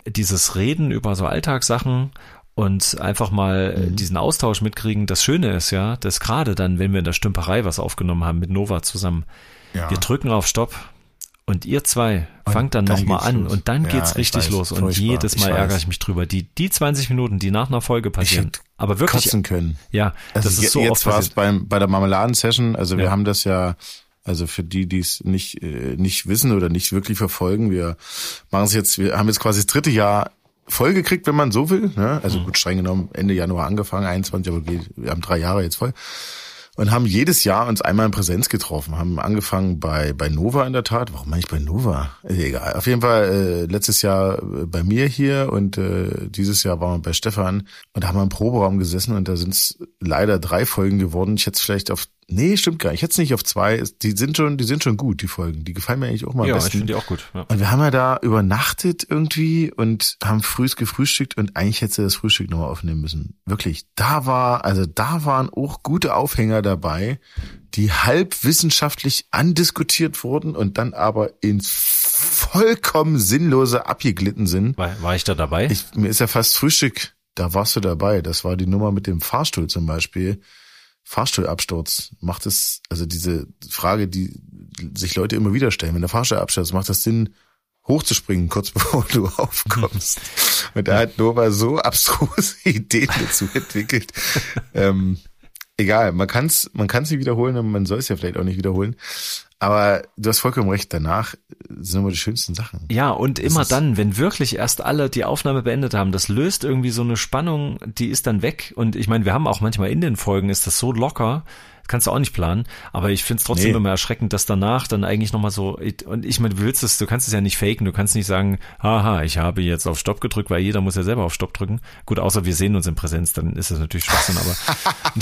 Speaker 2: Dieses Reden über so Alltagssachen und einfach mal
Speaker 1: Mhm.
Speaker 2: äh, diesen Austausch mitkriegen. Das Schöne ist ja, dass gerade dann, wenn wir in der Stümperei was aufgenommen haben mit Nova zusammen,
Speaker 1: Ja.
Speaker 2: wir drücken auf Stopp und ihr zwei
Speaker 1: Und
Speaker 2: fangt dann,
Speaker 1: dann
Speaker 2: nochmal an
Speaker 1: los.
Speaker 2: und dann
Speaker 1: Ja,
Speaker 2: geht's
Speaker 1: ich
Speaker 2: richtig
Speaker 1: weiß,
Speaker 2: los und jedes Mal ärgere ich mich drüber. Die, die 20 Minuten, die nach einer Folge passieren, aber wirklich,
Speaker 1: kotzen können.
Speaker 2: ja,
Speaker 1: Also
Speaker 2: das ist so
Speaker 1: jetzt war es beim bei der Marmeladen-Session. Also wir
Speaker 2: Ja.
Speaker 1: haben das ja, also für die, die es nicht äh, nicht wissen oder nicht wirklich verfolgen, wir machen es jetzt. Wir haben jetzt quasi das dritte Jahr voll gekriegt, wenn man so will. Ne? Also
Speaker 2: Mhm.
Speaker 1: gut streng genommen Ende Januar angefangen, 21, aber wir haben drei Jahre jetzt voll. und haben jedes Jahr uns einmal in Präsenz getroffen. Haben angefangen bei bei Nova in der Tat. Warum meine ich bei Nova? Egal. Auf jeden Fall äh, letztes Jahr äh, bei mir hier und äh, dieses Jahr waren wir bei Stefan und da haben wir im Proberaum gesessen und da sind es leider drei Folgen geworden. Ich hätte es vielleicht auf Nee, stimmt gar nicht. Ich hätte es nicht auf zwei. Die sind schon, die sind schon gut, die Folgen. Die gefallen mir eigentlich auch mal
Speaker 2: Ja, ich
Speaker 1: besten.
Speaker 2: finde die auch gut. Ja.
Speaker 1: Und wir haben ja da übernachtet irgendwie und haben frühs gefrühstückt und eigentlich hätte sie das Frühstück nochmal aufnehmen müssen. Wirklich, da war, also da waren auch gute Aufhänger dabei, die halb wissenschaftlich andiskutiert wurden und dann aber ins vollkommen sinnlose abgeglitten sind.
Speaker 2: War, war ich da dabei?
Speaker 1: Ich, mir ist ja fast Frühstück, da warst du dabei. Das war die Nummer mit dem Fahrstuhl zum Beispiel. Fahrstuhlabsturz. Macht es, also diese Frage, die sich Leute immer wieder stellen, wenn der Fahrstuhl abstürzt, macht das Sinn, hochzuspringen, kurz bevor du aufkommst? Und da hat Nova so abstruse Ideen dazu entwickelt. ähm, egal, man kann es man kann's nicht wiederholen und man soll es ja vielleicht auch nicht wiederholen. Aber du hast vollkommen recht, danach sind immer die schönsten Sachen.
Speaker 2: Ja, und
Speaker 1: Das
Speaker 2: immer dann, wenn wirklich erst alle die Aufnahme beendet haben, das löst irgendwie so eine Spannung, die ist dann weg. Und ich meine, wir haben auch manchmal in den Folgen, ist das so locker, das kannst du auch nicht planen. Aber ich finde es trotzdem
Speaker 1: Nee.
Speaker 2: immer erschreckend, dass danach dann eigentlich nochmal so, und ich meine, du willst es, du kannst es ja nicht faken, du kannst nicht sagen, haha, ich habe jetzt auf Stopp gedrückt, weil jeder muss ja selber auf Stopp drücken. Gut, außer wir sehen uns in Präsenz, dann ist das natürlich Schwachsinn, aber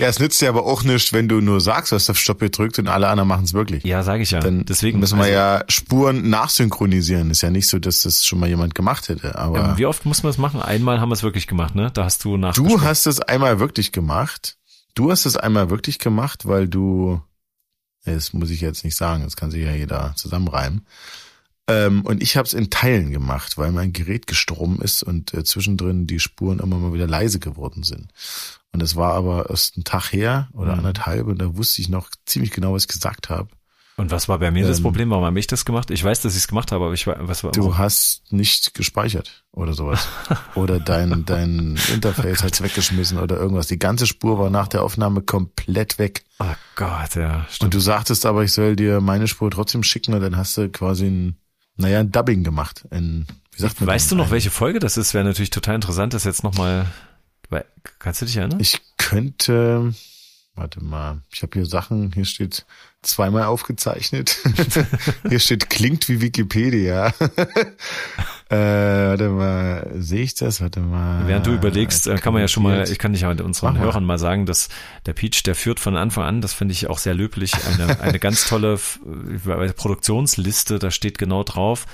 Speaker 1: Ja, es nützt dir aber auch nichts, wenn du nur sagst, du hast auf Stopp gedrückt und alle anderen machen es wirklich.
Speaker 2: ja, sage ich ja.
Speaker 1: Dann
Speaker 2: Deswegen
Speaker 1: müssen wir
Speaker 2: also,
Speaker 1: ja Spuren nachsynchronisieren. Ist ja nicht so, dass das schon mal jemand gemacht hätte. Aber
Speaker 2: ähm, Wie oft muss man es machen? Einmal haben wir es wirklich gemacht, ne? Da hast du nach.
Speaker 1: du hast es einmal wirklich gemacht. Du hast es einmal wirklich gemacht, weil du, das muss ich jetzt nicht sagen, das kann sich ja jeder zusammenreimen. Ähm, und ich habe es in Teilen gemacht, weil mein Gerät gestorben ist und äh, zwischendrin die Spuren immer mal wieder leise geworden sind. Und es war aber erst ein Tag her oder
Speaker 2: Mhm.
Speaker 1: anderthalb und da wusste ich noch ziemlich genau, was ich gesagt habe.
Speaker 2: Und was war bei mir das
Speaker 1: Ähm,
Speaker 2: Problem? Warum habe ich das gemacht? Ich weiß, dass ich es gemacht habe, aber ich war, was war
Speaker 1: Du hast nicht gespeichert oder sowas. Oder dein, dein Interface hat's weggeschmissen oder irgendwas. Die ganze Spur war nach der Aufnahme komplett weg.
Speaker 2: Oh Gott, ja, stimmt.
Speaker 1: Und du sagtest aber, ich soll dir meine Spur trotzdem schicken und dann hast du quasi ein, naja, ein Dubbing gemacht. In, wie sagt man
Speaker 2: weißt du noch,
Speaker 1: Ein-
Speaker 2: welche Folge das ist? Wäre natürlich total interessant, das jetzt nochmal. Kannst du dich erinnern?
Speaker 1: Ich könnte, warte mal, ich habe hier Sachen, hier steht zweimal aufgezeichnet. hier steht klingt wie Wikipedia. äh, warte mal, sehe ich das? Warte mal.
Speaker 2: Während du überlegst, äh, kann man ja schon mal, ich kann nicht mal unseren. Hörern mal sagen, dass der Peach, der führt von Anfang an, das finde ich auch sehr löblich, eine, eine ganz tolle äh, Produktionsliste, da steht genau drauf,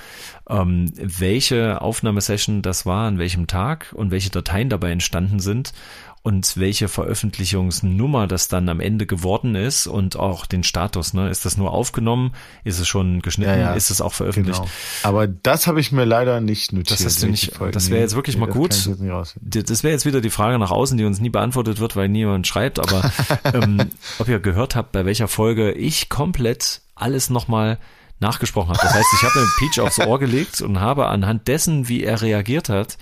Speaker 2: ähm, welche Aufnahmesession das war, an welchem Tag und welche Dateien dabei entstanden sind und welche Veröffentlichungsnummer das dann am Ende geworden ist und auch den Status. Ne? Ist das nur aufgenommen? Ist es schon geschnitten?
Speaker 1: Ja, ja.
Speaker 2: Ist es auch veröffentlicht?
Speaker 1: Genau. Aber das habe ich mir leider nicht notiert.
Speaker 2: Das hast du nicht- das wäre jetzt wirklich mal
Speaker 1: das
Speaker 2: gut.
Speaker 1: jetzt
Speaker 2: Das wäre jetzt wieder die Frage nach außen, die uns nie beantwortet wird, weil niemand schreibt, aber ähm, ob ihr gehört habt, bei welcher Folge ich komplett alles nochmal nachgesprochen habe. Das heißt, ich habe mir Peach aufs Ohr gelegt und habe anhand dessen, wie er reagiert hat,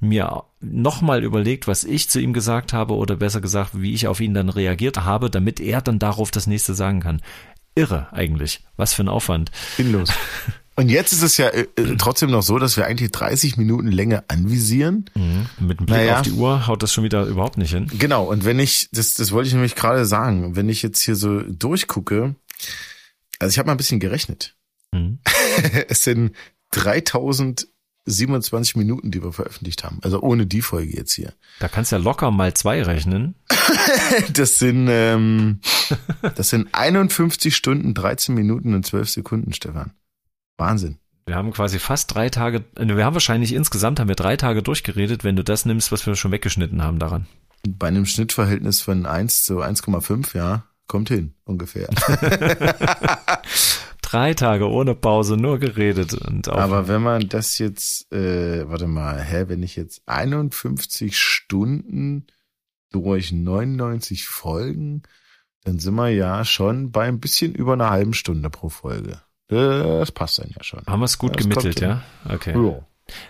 Speaker 2: mir nochmal überlegt, was ich zu ihm gesagt habe oder besser gesagt, wie ich auf ihn dann reagiert habe, damit er dann darauf das nächste sagen kann. Irre eigentlich. Was für ein Aufwand.
Speaker 1: Sinnlos. Und jetzt ist es ja äh, äh, trotzdem noch so, dass wir eigentlich 30 Minuten Länge anvisieren.
Speaker 2: Mit dem Blick
Speaker 1: Naja.
Speaker 2: auf die Uhr haut das schon wieder überhaupt nicht hin.
Speaker 1: Genau, und wenn ich, das, das wollte ich nämlich gerade sagen, wenn ich jetzt hier so durchgucke, also ich habe mal ein bisschen gerechnet.
Speaker 2: Mhm.
Speaker 1: Es sind 3027 Minuten, die wir veröffentlicht haben. Also ohne die Folge jetzt hier.
Speaker 2: Da kannst du ja locker mal zwei rechnen.
Speaker 1: Das sind, ähm, das sind 51 Stunden, 13 Minuten und 12 Sekunden, Stefan. Wahnsinn.
Speaker 2: Wir haben quasi fast drei Tage, äh, wir haben wahrscheinlich insgesamt haben wir drei Tage durchgeredet, wenn du das nimmst, was wir schon weggeschnitten haben daran.
Speaker 1: Bei einem Schnittverhältnis von 1 zu 1,5, ja, kommt hin, ungefähr.
Speaker 2: Drei Tage ohne Pause nur geredet und auch,
Speaker 1: Aber wenn man das jetzt, äh, warte mal, hä, wenn ich jetzt 51 Stunden durch 99 Folgen, dann sind wir ja schon bei ein bisschen über einer halben Stunde pro Folge. Das passt dann ja schon.
Speaker 2: haben wir es gut
Speaker 1: Das
Speaker 2: gemittelt, ja? Okay.
Speaker 1: Ja.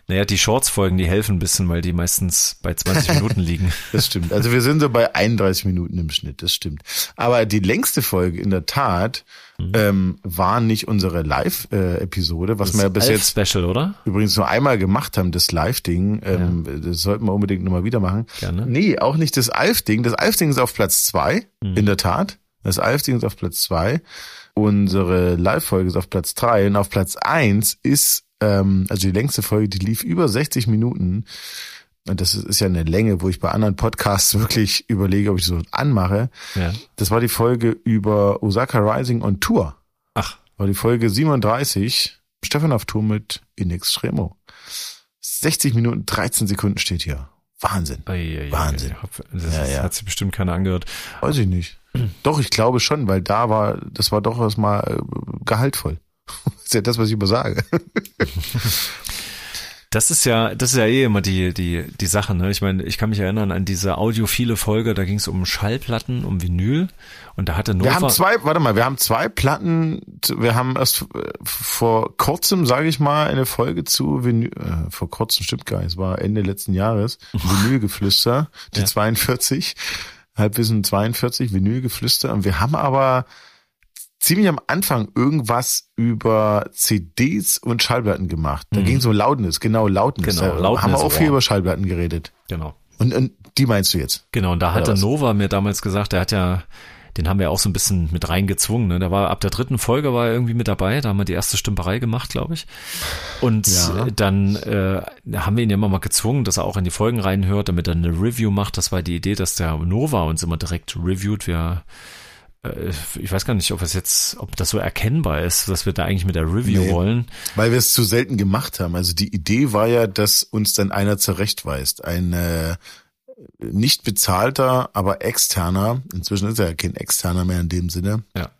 Speaker 2: Naja, die Shorts-Folgen, die helfen ein bisschen, weil die meistens bei 20 Minuten liegen.
Speaker 1: Das stimmt. Also wir sind so bei 31 Minuten im Schnitt, das stimmt. Aber die längste Folge in der Tat
Speaker 2: Mhm.
Speaker 1: ähm, war nicht unsere Live-Episode, was wir ja bis jetzt
Speaker 2: Special, oder?
Speaker 1: übrigens nur einmal gemacht haben, das Live-Ding. Ähm, Das sollten wir unbedingt nochmal wieder machen.
Speaker 2: Gerne.
Speaker 1: Nee, auch nicht das Alf-Ding. Das Alf-Ding ist auf Platz zwei,
Speaker 2: Mhm.
Speaker 1: in der Tat. Das Alf-Ding ist auf Platz zwei. Unsere Live-Folge ist auf Platz drei. Und auf Platz eins ist, ähm, also die längste Folge, die lief über 60 Minuten. Und das ist ja eine Länge, wo ich bei anderen Podcasts wirklich überlege, ob ich so anmache.
Speaker 2: Ja.
Speaker 1: Das war die Folge über Osaka Rising on Tour.
Speaker 2: Ach,
Speaker 1: War die Folge 37. Stefan auf Tour mit In Extremo. 60 Minuten, 13 Sekunden steht hier. Wahnsinn.
Speaker 2: ei, ei,
Speaker 1: Wahnsinn.
Speaker 2: Das
Speaker 1: Ja, ja.
Speaker 2: hat sich bestimmt keiner angehört.
Speaker 1: Weiß ich nicht. Doch, ich glaube schon, weil da war, das war doch erstmal äh, gehaltvoll. Das ist ja das, was ich immer sage.
Speaker 2: Das ist ja, das ist ja eh immer die, die, die Sache, ne? Ich meine, ich kann mich erinnern an diese audiophile Folge, da ging es um Schallplatten, um Vinyl und da hatte Nova.
Speaker 1: Wir haben zwei, warte mal, wir haben zwei Platten, wir haben erst äh, vor kurzem, sage ich mal, eine Folge zu Vinyl, äh, vor kurzem stimmt gar nicht, es war Ende letzten Jahres, Vinylgeflüster, die
Speaker 2: Ja.
Speaker 1: 42, Halbwissen 42, Vinylgeflüster und wir haben aber ziemlich am Anfang irgendwas über CDs und Schallplatten gemacht. Da ging es um Loudness, genau.
Speaker 2: Mhm. Genau,
Speaker 1: da haben wir auch viel über Schallplatten geredet.
Speaker 2: Genau.
Speaker 1: Und, und die meinst du jetzt?
Speaker 2: Genau, und da hatte
Speaker 1: was?
Speaker 2: Nova mir damals gesagt, der hat ja, den haben wir auch so ein bisschen mit reingezwungen. Ne? Der war ab der dritten Folge war er irgendwie mit dabei, da haben wir die erste Stümperei gemacht, glaube ich. Und
Speaker 1: Ja.
Speaker 2: dann äh, haben wir ihn ja immer mal gezwungen, dass er auch in die Folgen reinhört, damit er eine Review macht. Das war die Idee, dass der Nova uns immer direkt reviewt. Wir ich weiß gar nicht, ob es jetzt, ob das so erkennbar ist, dass wir da eigentlich mit der Review
Speaker 1: Nee.
Speaker 2: wollen.
Speaker 1: Weil wir es zu selten gemacht haben. Also die Idee war ja, dass uns dann einer zurechtweist. Ein äh, nicht bezahlter, aber externer, inzwischen ist er ja kein externer mehr in dem Sinne.
Speaker 2: Ja.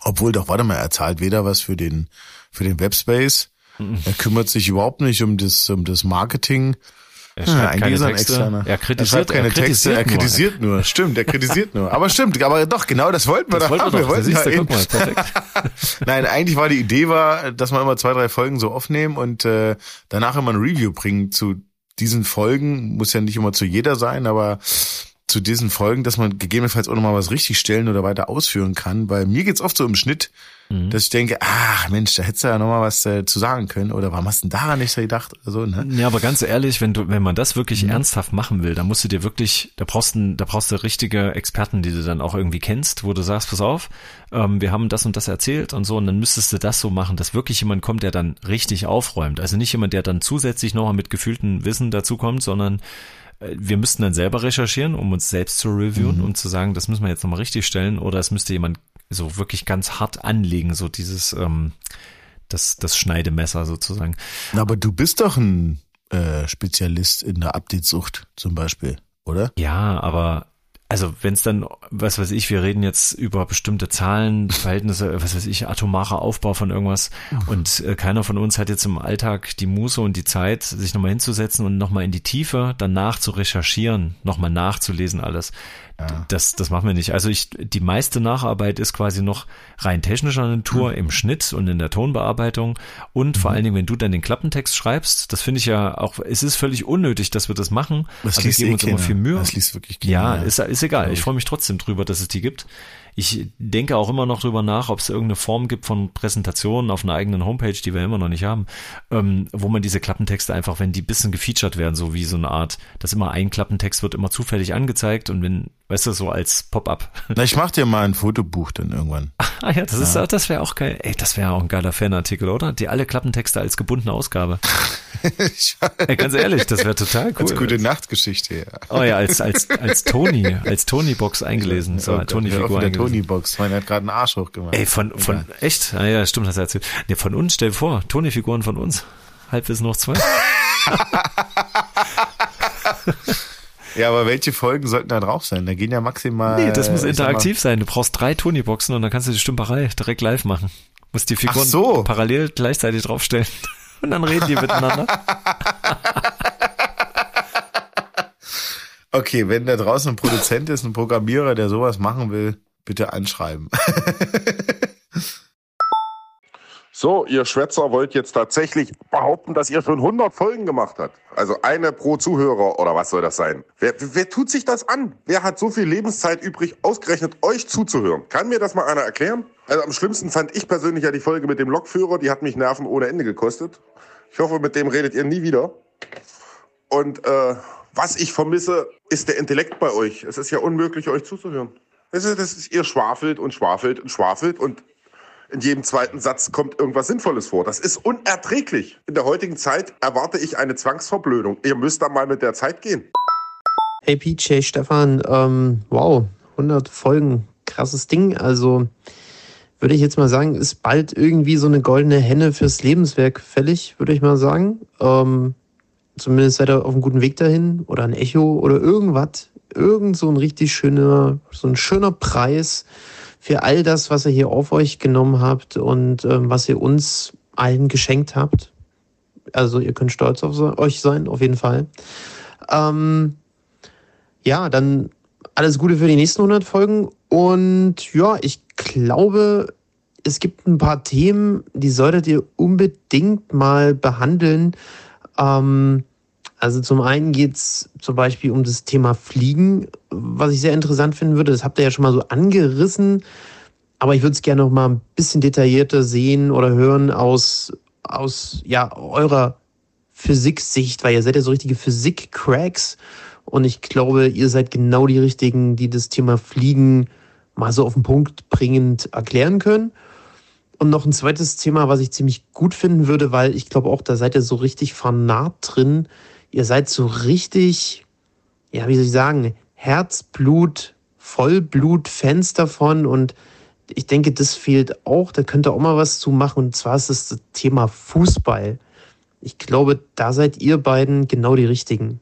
Speaker 1: Obwohl doch, warte mal, er zahlt weder was für den, für den Webspace, er kümmert sich überhaupt nicht um das, um das Marketing.
Speaker 2: Er schreibt keine
Speaker 1: er ein
Speaker 2: Texte.
Speaker 1: Externer.
Speaker 2: Er
Speaker 1: er
Speaker 2: kritisiert,
Speaker 1: schreibt keine Texte, er
Speaker 2: nur.
Speaker 1: kritisiert nur. Stimmt, er kritisiert nur. Aber stimmt, aber doch, genau das wollten wir
Speaker 2: Das
Speaker 1: doch
Speaker 2: wollten wir doch. Da
Speaker 1: wollten ja
Speaker 2: guck mal, perfekt.
Speaker 1: Nein, eigentlich war die Idee war, dass wir immer zwei, drei Folgen so aufnehmen und äh, danach immer ein Review bringen zu diesen Folgen. Muss ja nicht immer zu jeder sein, aber zu diesen Folgen, dass man gegebenenfalls auch nochmal was richtig stellen oder weiter ausführen kann. Weil mir geht's oft so im Schnitt,
Speaker 2: Mhm.
Speaker 1: dass ich denke, ach Mensch, da hättest du ja nochmal was äh, zu sagen können. Oder warum hast du denn daran nicht so gedacht? So, ne?
Speaker 2: Ja, aber ganz ehrlich, wenn du, wenn man das wirklich
Speaker 1: Mhm.
Speaker 2: ernsthaft machen will, dann musst du dir wirklich, da brauchst du, da brauchst du richtige Experten, die du dann auch irgendwie kennst, wo du sagst, pass auf, ähm, wir haben das und das erzählt und so, und dann müsstest du das so machen, dass wirklich jemand kommt, der dann richtig aufräumt. Also nicht jemand, der dann zusätzlich nochmal mit gefühltem Wissen dazukommt, sondern äh, wir müssten dann selber recherchieren, um uns selbst zu reviewen,
Speaker 1: Mhm.
Speaker 2: um zu sagen, das müssen wir jetzt nochmal richtig stellen, oder es müsste jemand so wirklich ganz hart anlegen, so dieses, ähm, das, das Schneidemesser sozusagen.
Speaker 1: Na, Aber du bist doch ein äh, Spezialist in der Update-Sucht zum Beispiel, oder?
Speaker 2: Ja, aber also wenn es dann, was weiß ich, wir reden jetzt über bestimmte Zahlen, Verhältnisse, was weiß ich, atomarer Aufbau von irgendwas und äh, keiner von uns hat jetzt im Alltag die Muße und die Zeit, sich nochmal hinzusetzen und nochmal in die Tiefe danach zu recherchieren, nochmal nachzulesen alles. Das, das machen wir nicht. Also ich, die meiste Nacharbeit ist quasi noch rein technischer Natur
Speaker 1: Mhm.
Speaker 2: im Schnitt und in der Tonbearbeitung und vor allen Dingen, wenn du dann den Klappentext schreibst, das finde ich ja auch, es ist völlig unnötig, dass wir das machen.
Speaker 1: Das
Speaker 2: wir
Speaker 1: liest
Speaker 2: geben
Speaker 1: eh
Speaker 2: uns immer
Speaker 1: keiner.
Speaker 2: viel Mühe.
Speaker 1: Das liest wirklich keiner,
Speaker 2: Ja, ist, ist egal. Ich. freue mich trotzdem drüber, dass es die gibt. Ich denke auch immer noch drüber nach, ob es irgendeine Form gibt von Präsentationen auf einer eigenen Homepage, die wir immer noch nicht haben, ähm, wo man diese Klappentexte einfach, wenn die bisschen gefeatured werden, so wie so eine Art, dass immer ein Klappentext wird immer zufällig angezeigt und wenn, weißt du, so als Pop-up.
Speaker 1: Na, ich mach dir mal ein Fotobuch dann irgendwann.
Speaker 2: ah ja, das ist, das wäre auch geil. Ey, das wäre auch ein geiler Fanartikel, oder? Die alle Klappentexte als gebundene Ausgabe. Ey, ganz ehrlich, das wäre total cool.
Speaker 1: Als gute Nachtgeschichte, ja.
Speaker 2: Oh ja, als, als, als Tony, als Tony-Box eingelesen, so,
Speaker 1: Oh
Speaker 2: Tony-Figur eingelesen.
Speaker 1: Tony-Box. Man hat gerade einen Arsch hochgemacht.
Speaker 2: Ey, von, von, echt? Ah ja, stimmt, hast du erzählt. Nee, von uns, stell dir vor, Tony-Figuren von uns. Halbwissen noch zwei.
Speaker 1: Ja, aber welche Folgen sollten da drauf sein? Da gehen ja maximal.
Speaker 2: Nee, das muss
Speaker 1: mal,
Speaker 2: interaktiv sein. Du brauchst drei Tony-Boxen und dann kannst du die Stümperei direkt live machen. Musst die Figuren
Speaker 1: so.
Speaker 2: parallel gleichzeitig draufstellen. Und dann reden die miteinander.
Speaker 1: Okay, wenn da draußen ein Produzent ist, ein Programmierer, der sowas machen will, bitte anschreiben.
Speaker 7: So, ihr Schwätzer wollt jetzt tatsächlich behaupten, dass ihr schon 100 Folgen gemacht habt. Also eine pro Zuhörer oder was soll das sein? Wer, wer tut sich das an? Wer hat so viel Lebenszeit übrig, ausgerechnet euch zuzuhören? Kann mir das mal einer erklären? Also am schlimmsten fand ich persönlich ja die Folge mit dem Lokführer. Die hat mich Nerven ohne Ende gekostet. Ich hoffe, mit dem redet ihr nie wieder. Und äh, was ich vermisse, ist der Intellekt bei euch. Es ist ja unmöglich, euch zuzuhören. Das ist, das ist, ihr schwafelt und schwafelt und schwafelt und in jedem zweiten Satz kommt irgendwas Sinnvolles vor. Das ist unerträglich. In der heutigen Zeit erwarte ich eine Zwangsverblödung. Ihr müsst da mal mit der Zeit gehen.
Speaker 8: Hey PJ, Stefan, ähm, wow, 100 Folgen, krasses Ding. Also würde ich jetzt mal sagen, ist bald irgendwie so eine goldene Henne fürs Lebenswerk fällig, würde ich mal sagen. Ähm, zumindest seid ihr auf einem guten Weg dahin oder ein Echo oder irgendwas. Irgend so ein richtig schöner, so ein schöner Preis für all das, was ihr hier auf euch genommen habt und ähm, was ihr uns allen geschenkt habt. Also ihr könnt stolz auf euch sein, auf jeden Fall. Ähm, ja, dann alles Gute für die nächsten 100 Folgen. Und ja, ich glaube, es gibt ein paar Themen, die solltet ihr unbedingt mal behandeln. Ähm, also zum einen geht es zum Beispiel um das Thema Fliegen, was ich sehr interessant finden würde. Das habt ihr ja schon mal so angerissen, aber ich würde es gerne noch mal ein bisschen detaillierter sehen oder hören aus, aus ja, eurer Physiksicht, weil ihr seid ja so richtige Physik-Cracks und ich glaube, ihr seid genau die richtigen, die das Thema Fliegen mal so auf den Punkt bringend erklären können. Und noch ein zweites Thema, was ich ziemlich gut finden würde, weil ich glaube auch, da seid ihr so richtig vernarrt drin, ihr seid so richtig, ja, wie soll ich sagen, Herzblut, Vollblut-Fans davon und ich denke, das fehlt auch. Da könnt ihr auch mal was zu machen. Und zwar ist das, das Thema Fußball. Ich glaube, da seid ihr beiden genau die Richtigen.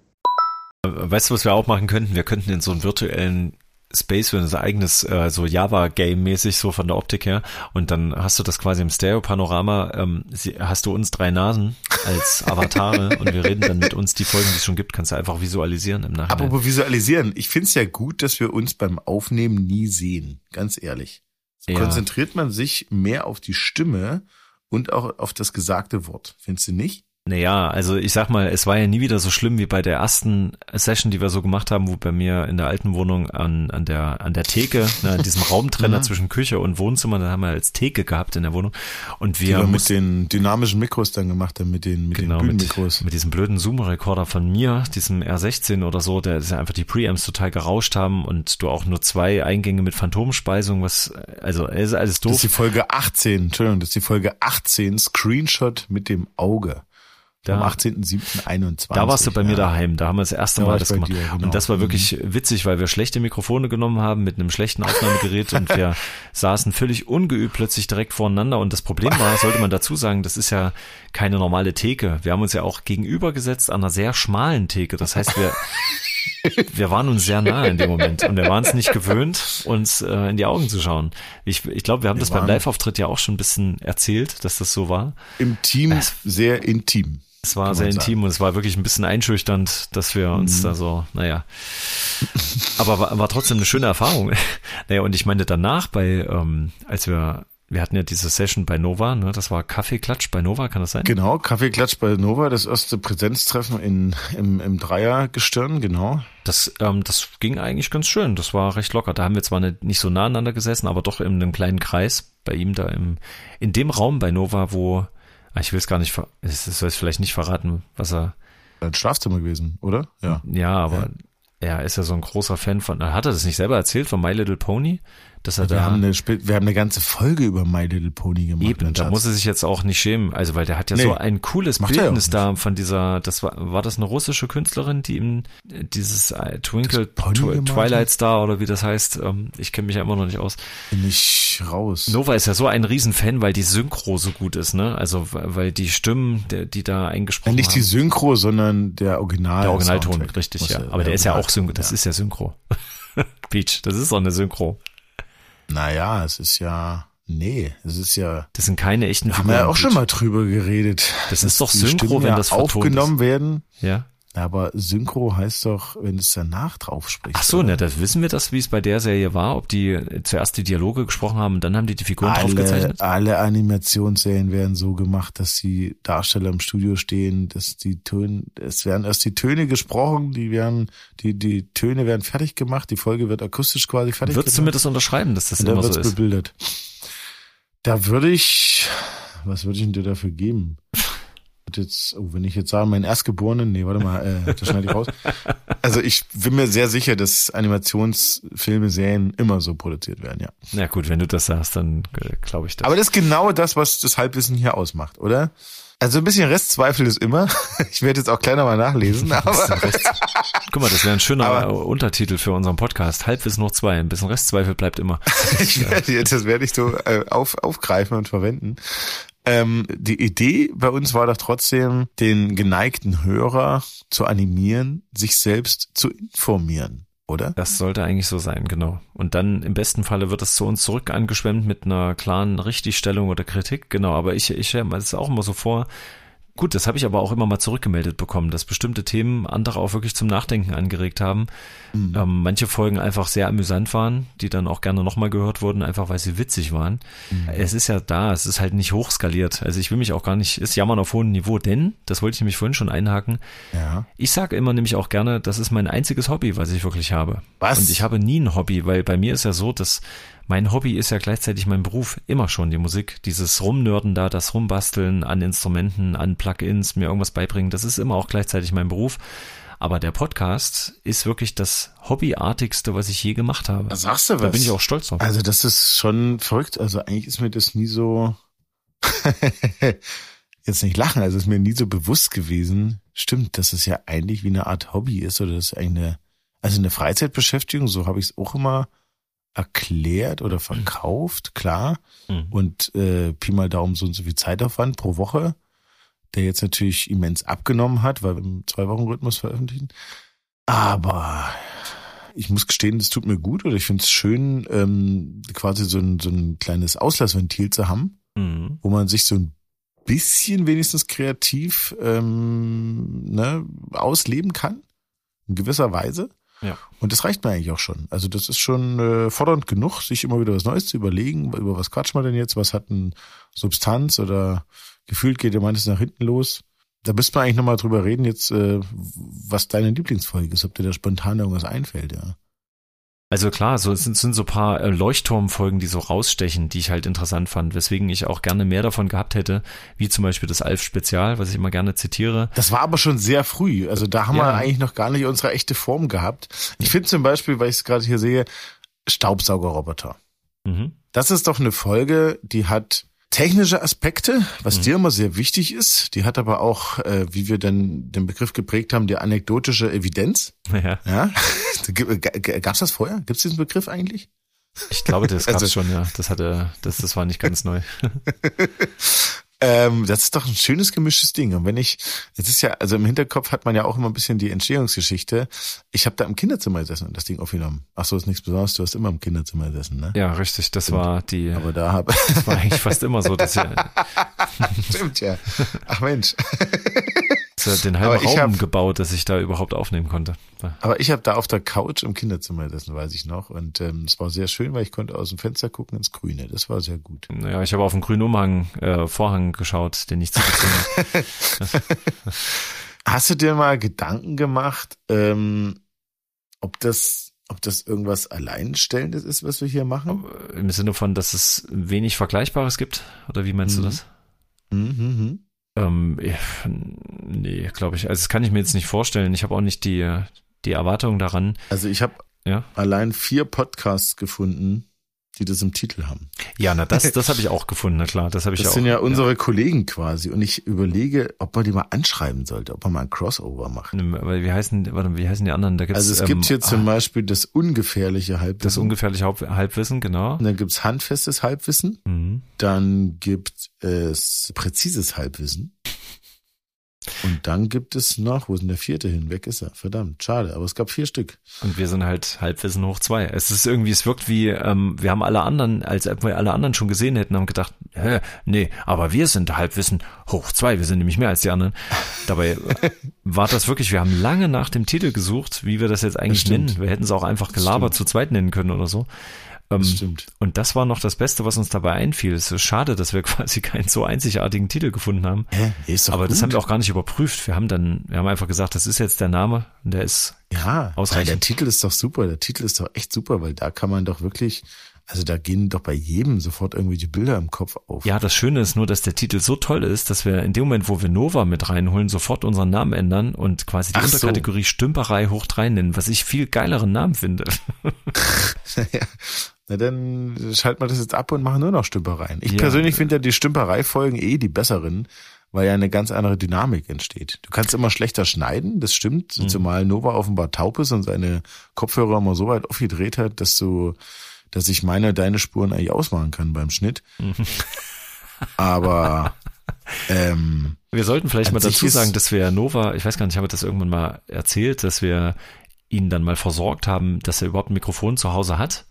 Speaker 2: Weißt du, was wir auch machen könnten? Wir könnten in so einen virtuellen Space für unser eigenes äh, so Java-Game mäßig so von der Optik her und dann hast du das quasi im Stereo-Panorama, ähm, hast du uns drei Nasen als Avatare und wir reden dann mit uns die Folgen, die es schon gibt, kannst du einfach visualisieren im Nachhinein.
Speaker 1: Apropos visualisieren, ich find's ja gut, dass wir uns beim Aufnehmen nie sehen, ganz ehrlich. So
Speaker 2: Ja.
Speaker 1: konzentriert man sich mehr auf die Stimme und auch auf das gesagte Wort. Findest du nicht?
Speaker 2: Naja, also ich sag mal, es war ja nie wieder so schlimm wie bei der ersten Session, die wir so gemacht haben, wo bei mir in der alten Wohnung an, an der an der Theke, ne, an diesem Raumtrenner
Speaker 1: Mhm.
Speaker 2: zwischen Küche und Wohnzimmer, da haben wir als Theke gehabt in der Wohnung und wir
Speaker 1: wir mit den dynamischen Mikros dann gemacht haben, mit den, mit
Speaker 2: genau,
Speaker 1: den
Speaker 2: mit,
Speaker 1: Bühnenmikros.
Speaker 2: mit diesem blöden Zoom-Rekorder von mir, diesem R16 oder so, der ist ja einfach die Preamps total gerauscht haben und du auch nur zwei Eingänge mit Phantomspeisung, was, also ist alles
Speaker 1: Das
Speaker 2: doof.
Speaker 1: ist die Folge 18, Entschuldigung, das ist die Folge 18, Screenshot mit dem Auge.
Speaker 2: Da-
Speaker 1: Am 18.07.21.
Speaker 2: Da warst du bei mir
Speaker 1: ja.
Speaker 2: daheim, da haben wir das erste
Speaker 1: Da
Speaker 2: Mal das gemacht.
Speaker 1: dir, genau.
Speaker 2: Und das war wirklich witzig, weil wir schlechte Mikrofone genommen haben mit einem schlechten Aufnahmegerät und wir saßen völlig ungeübt plötzlich direkt voreinander. Und das Problem war, sollte man dazu sagen, das ist ja keine normale Theke. Wir haben uns ja auch gegenübergesetzt an einer sehr schmalen Theke. Das heißt, wir, wir waren uns sehr nah in dem Moment und wir waren es nicht gewöhnt, uns äh, in die Augen zu schauen. Ich, ich glaube, wir haben
Speaker 1: Wir
Speaker 2: das beim Live-Auftritt ja auch schon ein bisschen erzählt, dass das so war.
Speaker 1: Im Team sehr intim.
Speaker 2: Es war sehr intim und es war wirklich ein bisschen einschüchternd, dass wir uns
Speaker 1: Mhm.
Speaker 2: da so, naja. Aber war, war trotzdem eine schöne Erfahrung. Naja, und ich meinte danach bei, ähm, als wir, wir hatten ja diese Session bei Nova, ne, das war Kaffeeklatsch bei Nova, kann das sein?
Speaker 1: Genau, Kaffeeklatsch bei Nova, das erste Präsenztreffen in, im, im Dreiergestirn, genau.
Speaker 2: Das, ähm, das ging eigentlich ganz schön. Das war recht locker. Da haben wir zwar nicht, nicht so nah aneinander gesessen, aber doch in einem kleinen Kreis bei ihm da im, in dem Raum bei Nova, wo, ich will es gar nicht, es soll es vielleicht nicht verraten, was er,
Speaker 1: Ein Schlafzimmer gewesen, oder? Ja.
Speaker 2: Ja, aber er ist ja so ein großer Fan von, hat er das nicht selber erzählt von My Little Pony? Dass er
Speaker 1: Wir
Speaker 2: da
Speaker 1: haben, eine, wir haben eine ganze Folge über My Little Pony gemacht.
Speaker 2: eben,
Speaker 1: mein
Speaker 2: da muss er sich jetzt auch nicht schämen, also weil der hat ja
Speaker 1: Nee,
Speaker 2: so ein cooles
Speaker 1: ja
Speaker 2: Bildnis
Speaker 1: nicht.
Speaker 2: da von dieser, das war, war das eine russische Künstlerin, die ihm dieses äh, Twinkle? Twilight Star oder wie das heißt, ähm, ich kenne mich ja immer noch nicht aus.
Speaker 1: Bin ich raus.
Speaker 2: Nova ist ja so ein Riesenfan, weil die Synchro so gut ist, ne? Also weil die Stimmen, der, die da eingesprochen
Speaker 1: Nicht die
Speaker 2: haben.
Speaker 1: Synchro, sondern der Original.
Speaker 2: Der Originalton, richtig, ja.
Speaker 1: der-
Speaker 2: Aber der ist ja auch
Speaker 1: Synchro.
Speaker 2: Das ist ja Synchro. Peach, das ist auch eine Synchro.
Speaker 1: Naja, es ist ja, nee, es ist ja,
Speaker 2: Das sind keine echten
Speaker 1: haben wir ja
Speaker 2: Figuren,
Speaker 1: auch schon mal drüber geredet.
Speaker 2: Das ist doch Synchro, wenn das
Speaker 1: aufgenommen werden.
Speaker 2: Ja.
Speaker 1: Aber Synchro heißt doch, wenn du es danach drauf sprichst.
Speaker 2: Ach so,
Speaker 1: oder?
Speaker 2: ne, das wissen wir das, wie es bei der Serie war, ob die zuerst die Dialoge gesprochen haben und dann haben die die Figuren
Speaker 1: alle,
Speaker 2: draufgezeichnet?
Speaker 1: alle Animationsserien werden so gemacht, dass die Darsteller im Studio stehen, dass die Töne, es werden erst die Töne gesprochen, die werden, die, die Töne werden fertig gemacht, die Folge wird akustisch quasi fertig
Speaker 2: Würdest du
Speaker 1: gemacht.
Speaker 2: mir das unterschreiben, dass das
Speaker 1: und
Speaker 2: immer so
Speaker 1: wird's
Speaker 2: ist?
Speaker 1: bebildert. Da würde ich, was würde ich denn dir dafür geben? Wird Jetzt, oh, wenn ich jetzt sage, meinen Erstgeborenen, nee, warte mal, äh, das schneide ich raus. Also ich bin mir sehr sicher, dass Animationsfilme, Serien immer so produziert werden, ja.
Speaker 2: Na gut, wenn du das sagst, dann äh, glaube ich das.
Speaker 1: Aber das ist genau das, was das Halbwissen hier ausmacht, oder? Also ein bisschen Restzweifel ist immer. Ich werde jetzt auch kleiner mal nachlesen, aber
Speaker 2: Guck mal, das wäre ein schöner
Speaker 1: Aber-
Speaker 2: Untertitel für unseren Podcast. Halbwissen hoch zwei. Ein bisschen Restzweifel bleibt immer.
Speaker 1: ich werde das werde ich so äh, auf, aufgreifen und verwenden. Ähm, die Idee bei uns war doch trotzdem, den geneigten Hörer zu animieren, sich selbst zu informieren, oder?
Speaker 2: Das sollte eigentlich so sein, genau. Und dann im besten Falle wird es zu uns zurück angeschwemmt mit einer klaren Richtigstellung oder Kritik, genau. Aber ich, ich stelle mir auch immer so vor. Gut, das habe ich aber auch immer mal zurückgemeldet bekommen, dass bestimmte Themen andere auch wirklich zum Nachdenken angeregt haben.
Speaker 1: Mhm.
Speaker 2: Ähm, manche Folgen einfach sehr amüsant waren, die dann auch gerne nochmal gehört wurden, einfach weil sie witzig waren.
Speaker 1: Mhm.
Speaker 2: Es ist ja da, es ist halt nicht hochskaliert. Also ich will mich auch gar nicht, ist jammern auf hohem Niveau, denn, das wollte ich nämlich vorhin schon einhaken,
Speaker 1: Ja.
Speaker 2: ich sage immer nämlich auch gerne, das ist mein einziges Hobby, was ich wirklich habe.
Speaker 1: Was?
Speaker 2: Und ich habe nie ein Hobby, weil bei mir ist ja so, dass mein Hobby ist ja gleichzeitig mein Beruf, immer schon die Musik. Dieses Rumnörden da, das Rumbasteln an Instrumenten, an Plugins, mir irgendwas beibringen, das ist immer auch gleichzeitig mein Beruf. Aber der Podcast ist wirklich das Hobbyartigste, was ich je gemacht habe.
Speaker 1: Da sagst du
Speaker 2: Da
Speaker 1: was.
Speaker 2: bin ich auch stolz drauf.
Speaker 1: Also das ist schon verrückt. Also eigentlich ist mir das nie so, jetzt nicht lachen, also ist mir nie so bewusst gewesen. Stimmt, dass es ja eigentlich wie eine Art Hobby ist oder das ist eine, also eine Freizeitbeschäftigung, so habe ich es auch immer erklärt oder verkauft, klar.
Speaker 2: Mhm.
Speaker 1: Und äh, Pi mal Daumen so und so viel Zeitaufwand pro Woche, der jetzt natürlich immens abgenommen hat, weil wir im Zwei-Wochen-Rhythmus veröffentlichen. Aber ich muss gestehen, das tut mir gut oder ich finde es schön, ähm, quasi so ein, so ein kleines Auslassventil zu haben,
Speaker 2: Mhm.
Speaker 1: wo man sich so ein bisschen wenigstens kreativ ähm, ne, ausleben kann, in gewisser Weise.
Speaker 2: Ja.
Speaker 1: Und das reicht mir eigentlich auch schon. Also das ist schon äh, fordernd genug, sich immer wieder was Neues zu überlegen, über was quatschen wir denn jetzt, was hat ein Substanz oder gefühlt geht ja manches nach hinten los. Da müsste man eigentlich nochmal drüber reden jetzt, äh, was deine Lieblingsfolge ist, ob dir da spontan irgendwas einfällt, ja.
Speaker 2: Also klar, so es sind, sind so paar äh, Leuchtturmfolgen, die so rausstechen, die ich halt interessant fand, weswegen ich auch gerne mehr davon gehabt hätte, wie zum Beispiel das Alf-Spezial, was ich immer gerne zitiere.
Speaker 1: Das war aber schon sehr früh. Also da haben
Speaker 2: Ja.
Speaker 1: wir eigentlich noch gar nicht unsere echte Form gehabt. Ich finde zum Beispiel, weil ich es gerade hier sehe, Staubsaugerroboter.
Speaker 2: Mhm.
Speaker 1: Das ist doch eine Folge, die hat technische Aspekte, was dir immer sehr wichtig ist. Die hat aber auch, äh, wie wir denn den Begriff geprägt haben, die anekdotische Evidenz.
Speaker 2: Ja,
Speaker 1: Ja, gab's das vorher? Gibt's diesen Begriff eigentlich?
Speaker 2: ich glaube, das gab's
Speaker 1: Also-
Speaker 2: schon, ja. Das hatte, das, das war nicht ganz neu.
Speaker 1: Ähm, das ist doch ein schönes gemischtes Ding. Und wenn ich, es ist ja, also im Hinterkopf hat man ja auch immer ein bisschen die Entstehungsgeschichte. Ich habe da im Kinderzimmer gesessen und das Ding aufgenommen. Ach so, ist nichts Besonderes. Du hast immer im Kinderzimmer gesessen, ne?
Speaker 2: Ja, richtig, das war die,
Speaker 1: Aber da habe
Speaker 2: das war eigentlich fast immer so, dass
Speaker 1: stimmt ja. Ach Mensch.
Speaker 2: er den halben Raum
Speaker 1: hab-
Speaker 2: gebaut, dass ich da überhaupt aufnehmen konnte.
Speaker 1: Aber ich habe da auf der Couch im Kinderzimmer gesessen, weiß ich noch. Und ähm, es war sehr schön, weil ich konnte aus dem Fenster gucken ins Grüne. Das war sehr gut.
Speaker 2: Naja, ich habe auf den grünen Umhang, äh, Vorhang geschaut, den ich zugezogen habe.
Speaker 1: Hast du dir mal Gedanken gemacht, ähm, ob das, ob das irgendwas Alleinstellendes ist, was wir hier machen?
Speaker 2: Im Sinne von, dass es wenig Vergleichbares gibt? Oder wie meinst
Speaker 1: Mhm.
Speaker 2: du das?
Speaker 1: Mhm, mhm.
Speaker 2: Ähm, nee, glaube ich. Also das kann ich mir jetzt nicht vorstellen. Ich habe auch nicht die, die Erwartung daran.
Speaker 1: Also ich habe
Speaker 2: Ja.
Speaker 1: allein vier Podcasts gefunden, die das im Titel haben.
Speaker 2: Ja, na das, das habe ich auch gefunden, na klar. Das habe ich
Speaker 1: Das
Speaker 2: auch.
Speaker 1: sind ja unsere Kollegen quasi. Und ich überlege, ob man die mal anschreiben sollte, ob man mal ein Crossover macht.
Speaker 2: Weil wie heißen, warte, wie heißen die anderen? Da gibt's,
Speaker 1: Also es gibt
Speaker 2: ähm,
Speaker 1: hier zum
Speaker 2: ah,
Speaker 1: Beispiel das ungefährliche Halbwissen.
Speaker 2: das ungefährliche Halbwissen, genau.
Speaker 1: Und dann gibt's handfestes Halbwissen.
Speaker 2: Mhm.
Speaker 1: Dann gibt es präzises Halbwissen. Und dann gibt es noch, wo ist denn der vierte hin? Weg ist er. Verdammt, schade. Aber es gab vier Stück.
Speaker 2: Und wir sind halt Halbwissen hoch zwei. Es ist irgendwie, es wirkt wie, ähm, wir haben alle anderen, als ob wir alle anderen schon gesehen hätten, haben gedacht, hä, nee, aber wir sind Halbwissen hoch zwei. Wir sind nämlich mehr als die anderen. Dabei war das wirklich, wir haben lange nach dem Titel gesucht, wie wir das jetzt eigentlich
Speaker 1: Das
Speaker 2: nennen. Wir hätten es auch einfach gelabert zu zweit nennen können oder so. Ähm,
Speaker 1: Das stimmt.
Speaker 2: Und das war noch das Beste, was uns dabei einfiel. Es ist schade, dass wir quasi keinen so einzigartigen Titel gefunden haben.
Speaker 1: Hä? Ist doch
Speaker 2: Aber das
Speaker 1: gut.
Speaker 2: haben wir auch gar nicht überprüft. Wir haben dann, wir haben einfach gesagt, das ist jetzt der Name und der ist
Speaker 1: Ja,
Speaker 2: Ausreichend.
Speaker 1: der Titel ist doch super. Der Titel ist doch echt super, weil da kann man doch wirklich, also da gehen doch bei jedem sofort irgendwelche Bilder im Kopf auf.
Speaker 2: Ja, das Schöne ist nur, dass der Titel so toll ist, dass wir in dem Moment, wo wir Nova mit reinholen, sofort unseren Namen ändern und quasi die
Speaker 1: Ach so.
Speaker 2: Unterkategorie Stümperei hoch drei nennen, was ich viel geileren Namen finde.
Speaker 1: ja. Na dann schalten wir das jetzt ab und machen nur noch Stümpereien. Ich
Speaker 2: Ja.
Speaker 1: persönlich finde ja die Stümperei-Folgen eh die besseren, weil ja eine ganz andere Dynamik entsteht. Du kannst immer schlechter schneiden, das stimmt,
Speaker 2: Mhm.
Speaker 1: zumal Nova offenbar taub ist und seine Kopfhörer immer so weit aufgedreht hat, dass du, dass ich meine, deine Spuren eigentlich ausmachen kann beim Schnitt.
Speaker 2: Mhm.
Speaker 1: Aber ähm,
Speaker 2: Wir sollten vielleicht mal dazu sagen, dass wir Nova, ich weiß gar nicht, ich habe das irgendwann mal erzählt, dass wir ihn dann mal versorgt haben, dass er überhaupt ein Mikrofon zu Hause hat.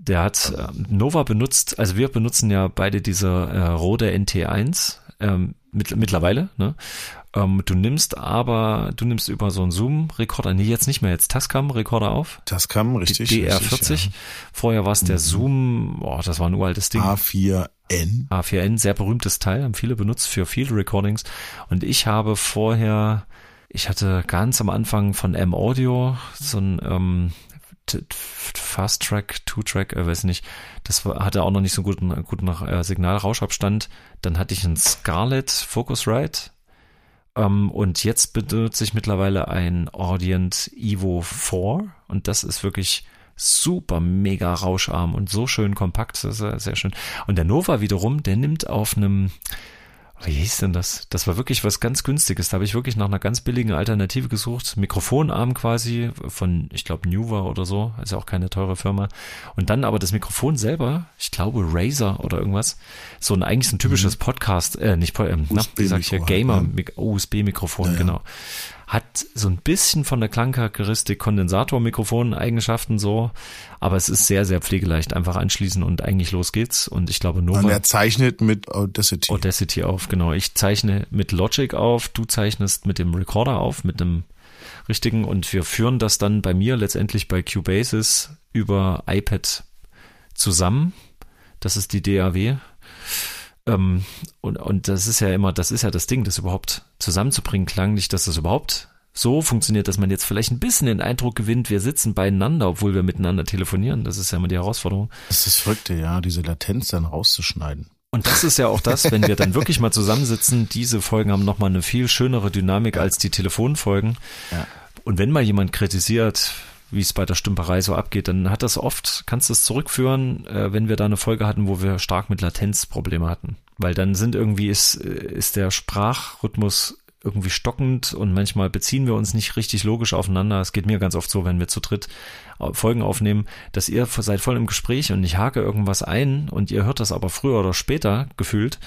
Speaker 2: Der hat äh, Nova benutzt, also wir benutzen ja beide diese äh, Rode NT1 ähm, mit, mittlerweile. Ne? Ähm, du nimmst aber, du nimmst über so einen Zoom-Rekorder, nee, jetzt nicht mehr, jetzt Tascam-Rekorder auf.
Speaker 1: das kam richtig.
Speaker 2: DR40.
Speaker 1: richtig,
Speaker 2: Vorher war es der Zoom, boah, das war ein uraltes Ding.
Speaker 1: ja. A4N.
Speaker 2: A4N, sehr berühmtes Teil, haben viele benutzt für Field Recordings. Und ich habe vorher, ich hatte ganz am Anfang von M Audio so ein ähm, Fast Track, Two Track, äh, weiß nicht, das hatte auch noch nicht so einen guten, guten äh, Signalrauschabstand. Dann hatte ich ein Scarlett Focusrite. Ähm, und jetzt benutze ich mittlerweile ein Audient Evo 4 und das ist wirklich super mega rauscharm und so schön kompakt, das ist sehr schön. Und der Nova wiederum, der nimmt auf einem, wie hieß denn das? Das war wirklich was ganz günstiges. Da habe ich wirklich nach einer ganz billigen Alternative gesucht. Mikrofonarm quasi von, ich glaube, Nuva oder so. Ist ja auch keine teure Firma. Und dann aber das Mikrofon selber, ich glaube Razer oder irgendwas. So ein eigentlich so ein typisches Podcast, äh, nicht, ähm, na, wie sag ich hier, Gamer, Mik- USB-Mikrofon,
Speaker 1: Ja, ja.
Speaker 2: genau. Hat so ein bisschen von der Klangcharakteristik Kondensatormikrofon-Eigenschaften so, aber es ist sehr, sehr pflegeleicht. Einfach anschließen und eigentlich los geht's. Und ich glaube, Nova.
Speaker 1: Und er zeichnet mit Audacity.
Speaker 2: Audacity auf, genau. Ich zeichne mit Logic auf, du zeichnest mit dem Recorder auf, mit dem richtigen und wir führen das dann bei mir letztendlich bei Cubasis über iPad zusammen. Das ist die DAW. Ähm, und, und das ist ja immer, das ist ja das Ding, das überhaupt zusammenzubringen, klanglich, dass das überhaupt so funktioniert, dass man jetzt vielleicht ein bisschen den Eindruck gewinnt, wir sitzen beieinander, obwohl wir miteinander telefonieren. Das ist ja immer die Herausforderung.
Speaker 1: Das ist das Verrückte, ja, diese Latenz dann rauszuschneiden.
Speaker 2: Und das ist ja auch das, wenn wir dann wirklich mal zusammensitzen, diese Folgen haben nochmal eine viel schönere Dynamik als die Telefonfolgen.
Speaker 1: Ja.
Speaker 2: Und wenn mal jemand kritisiert, wie es bei der Stümperei so abgeht, dann hat das oft, kannst du es zurückführen, äh, wenn wir da eine Folge hatten, wo wir stark mit Latenzprobleme hatten. Weil dann sind irgendwie, ist, äh, ist der Sprachrhythmus irgendwie stockend und manchmal beziehen wir uns nicht richtig logisch aufeinander. Es geht mir ganz oft so, wenn wir zu dritt Folgen aufnehmen, dass ihr seid voll im Gespräch und ich hake irgendwas ein und ihr hört das aber früher oder später gefühlt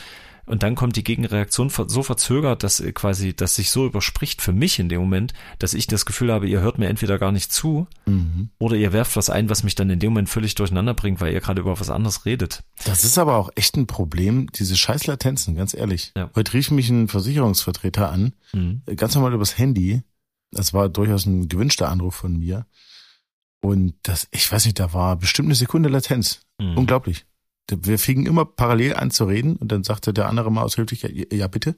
Speaker 2: und dann kommt die Gegenreaktion so verzögert, dass ihr quasi, dass sich so überspricht für mich in dem Moment, dass ich das Gefühl habe, ihr hört mir entweder gar nicht zu oder ihr werft was ein, was mich dann in dem Moment völlig durcheinander bringt, weil ihr gerade über was anderes redet.
Speaker 1: Das ist aber auch echt ein Problem, diese scheiß Latenzen, ganz ehrlich.
Speaker 2: Ja.
Speaker 1: Heute rief mich ein Versicherungsvertreter an,
Speaker 2: Mhm.
Speaker 1: ganz normal übers Handy. Das war durchaus ein gewünschter Anruf von mir. Und das, ich weiß nicht, da war bestimmt eine Sekunde Latenz.
Speaker 2: Mhm.
Speaker 1: Unglaublich. Wir fingen immer parallel an zu reden und dann sagte der andere mal aus Höflichkeit, ja, ja bitte.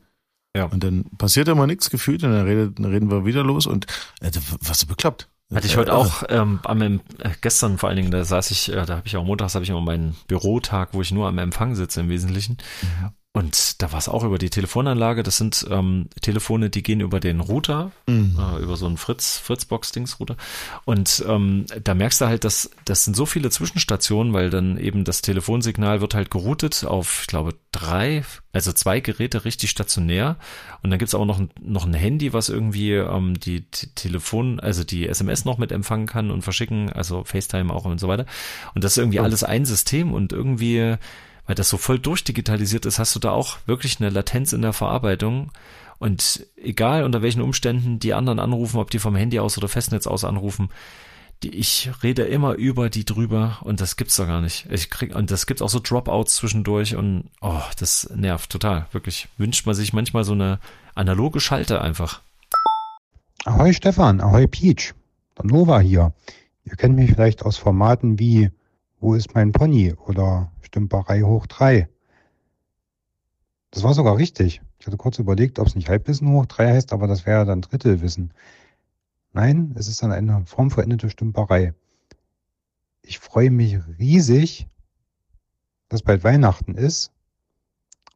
Speaker 2: Ja.
Speaker 1: Und dann passierte immer nichts gefühlt und dann, redet, dann reden wir wieder los und äh, was so bekloppt.
Speaker 2: Hatte ich
Speaker 1: Äh,
Speaker 2: heute auch ähm, am äh, gestern vor allen Dingen, da saß ich, äh, da habe ich auch montags habe ich immer meinen Bürotag, wo ich nur am Empfang sitze im Wesentlichen. Und da war es auch über die Telefonanlage. Das sind ähm, Telefone, die gehen über den Router,
Speaker 1: Mhm.
Speaker 2: äh, über so einen Fritz, Fritzbox-Dings-Router. Und ähm, da merkst du halt, dass das sind so viele Zwischenstationen, weil dann eben das Telefonsignal wird halt geroutet auf, ich glaube, drei, also zwei Geräte richtig stationär. Und dann gibt's aber noch ein, noch ein Handy, was irgendwie ähm, die T Telefon, also die SMS noch mit empfangen kann und verschicken, also FaceTime auch und so weiter. Und das ist irgendwie alles ein System und irgendwie, weil das so voll durchdigitalisiert ist, hast du da auch wirklich eine Latenz in der Verarbeitung. Und egal unter welchen Umständen die anderen anrufen, ob die vom Handy aus oder Festnetz aus anrufen, die, ich rede immer über die drüber und das gibt's doch gar nicht. Ich krieg, und das gibt auch so Dropouts zwischendurch und oh, das nervt total. Wirklich. Wünscht man sich manchmal so eine analoge Schalte einfach.
Speaker 9: Ahoi Stefan, ahoi Peach, der Nova hier. Ihr kennt mich vielleicht aus Formaten wie Wo ist mein Pony oder Stümperei hoch drei. Das war sogar richtig. Ich hatte kurz überlegt, ob es nicht Halbwissen hoch drei heißt, aber das wäre dann Drittelwissen. Nein, es ist dann eine formvollendete Stümperei. Ich freue mich riesig, dass bald Weihnachten ist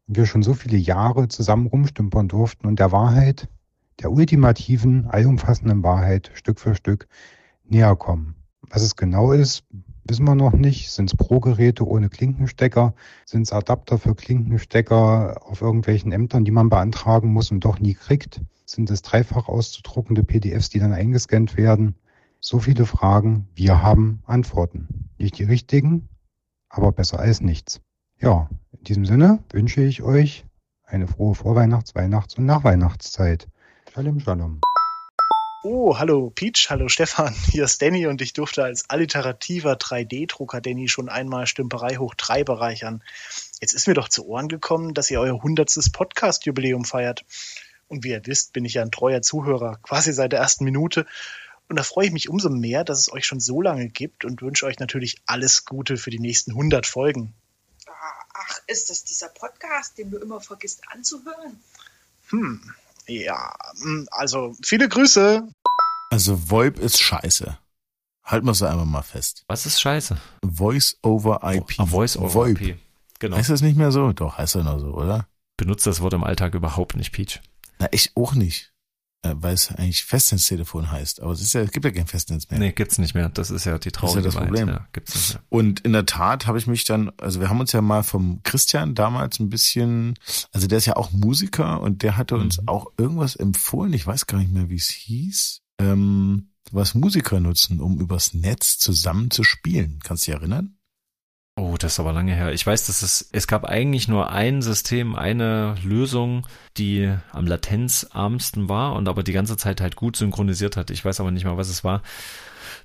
Speaker 9: und wir schon so viele Jahre zusammen rumstümpern durften und der Wahrheit, der ultimativen, allumfassenden Wahrheit Stück für Stück näher kommen. Was es genau ist, wissen wir noch nicht. Sind es Pro-Geräte ohne Klinkenstecker? Sind es Adapter für Klinkenstecker auf irgendwelchen Ämtern, die man beantragen muss und doch nie kriegt? Sind es dreifach auszudruckende PDFs, die dann eingescannt werden? So viele Fragen. Wir haben Antworten. Nicht die richtigen, aber besser als nichts. Ja, in diesem Sinne wünsche ich euch eine frohe Vorweihnachts-, Weihnachts- und Nachweihnachtszeit. Shalom, Shalom.
Speaker 10: Oh, hallo Peach, hallo Stefan, hier ist Danny und ich durfte als alliterativer 3D-Drucker Danny schon einmal Stümperei hoch 3 bereichern. Jetzt ist mir doch zu Ohren gekommen, dass ihr euer 100. Podcast-Jubiläum feiert. Und wie ihr wisst, bin ich ja ein treuer Zuhörer, quasi seit der ersten Minute. Und da freue ich mich umso mehr, dass es euch schon so lange gibt und wünsche euch natürlich alles Gute für die nächsten 100 Folgen.
Speaker 11: Ach, ist das dieser Podcast, den du immer vergisst anzuhören?
Speaker 10: Hm, ja, hm, also viele Grüße.
Speaker 1: Also VoIP ist scheiße. Halten wir es einfach mal fest.
Speaker 2: Was ist scheiße?
Speaker 1: Voice over IP.
Speaker 2: Ah, Voice over
Speaker 1: VoIP.
Speaker 2: IP. Genau.
Speaker 1: Heißt das nicht mehr so? Doch, heißt er noch so, oder?
Speaker 2: Benutzt das Wort im Alltag überhaupt nicht, Peach.
Speaker 1: Na, ich auch nicht. Äh, Weil es eigentlich Festnetztelefon heißt. Aber es, ist ja, es gibt ja kein Festnetz mehr.
Speaker 2: Nee, gibt's nicht mehr. Das ist ja die
Speaker 1: Das ist
Speaker 2: traurige
Speaker 1: ja das. Problem.
Speaker 2: Ja, gibt's nicht mehr.
Speaker 1: Und in der Tat habe ich mich dann, also wir haben uns ja mal vom Christian damals ein bisschen, also der ist ja auch Musiker und der hatte uns
Speaker 2: Mhm.
Speaker 1: auch irgendwas empfohlen, ich weiß gar nicht mehr, wie es hieß, ähm, was Musiker nutzen, um übers Netz zusammen zu spielen. Kannst du dich erinnern?
Speaker 2: Oh, das ist aber lange her. Ich weiß, dass es, es gab eigentlich nur ein System, eine Lösung, die am latenzarmsten war und aber die ganze Zeit halt gut synchronisiert hat. Ich weiß aber nicht mal, was es war.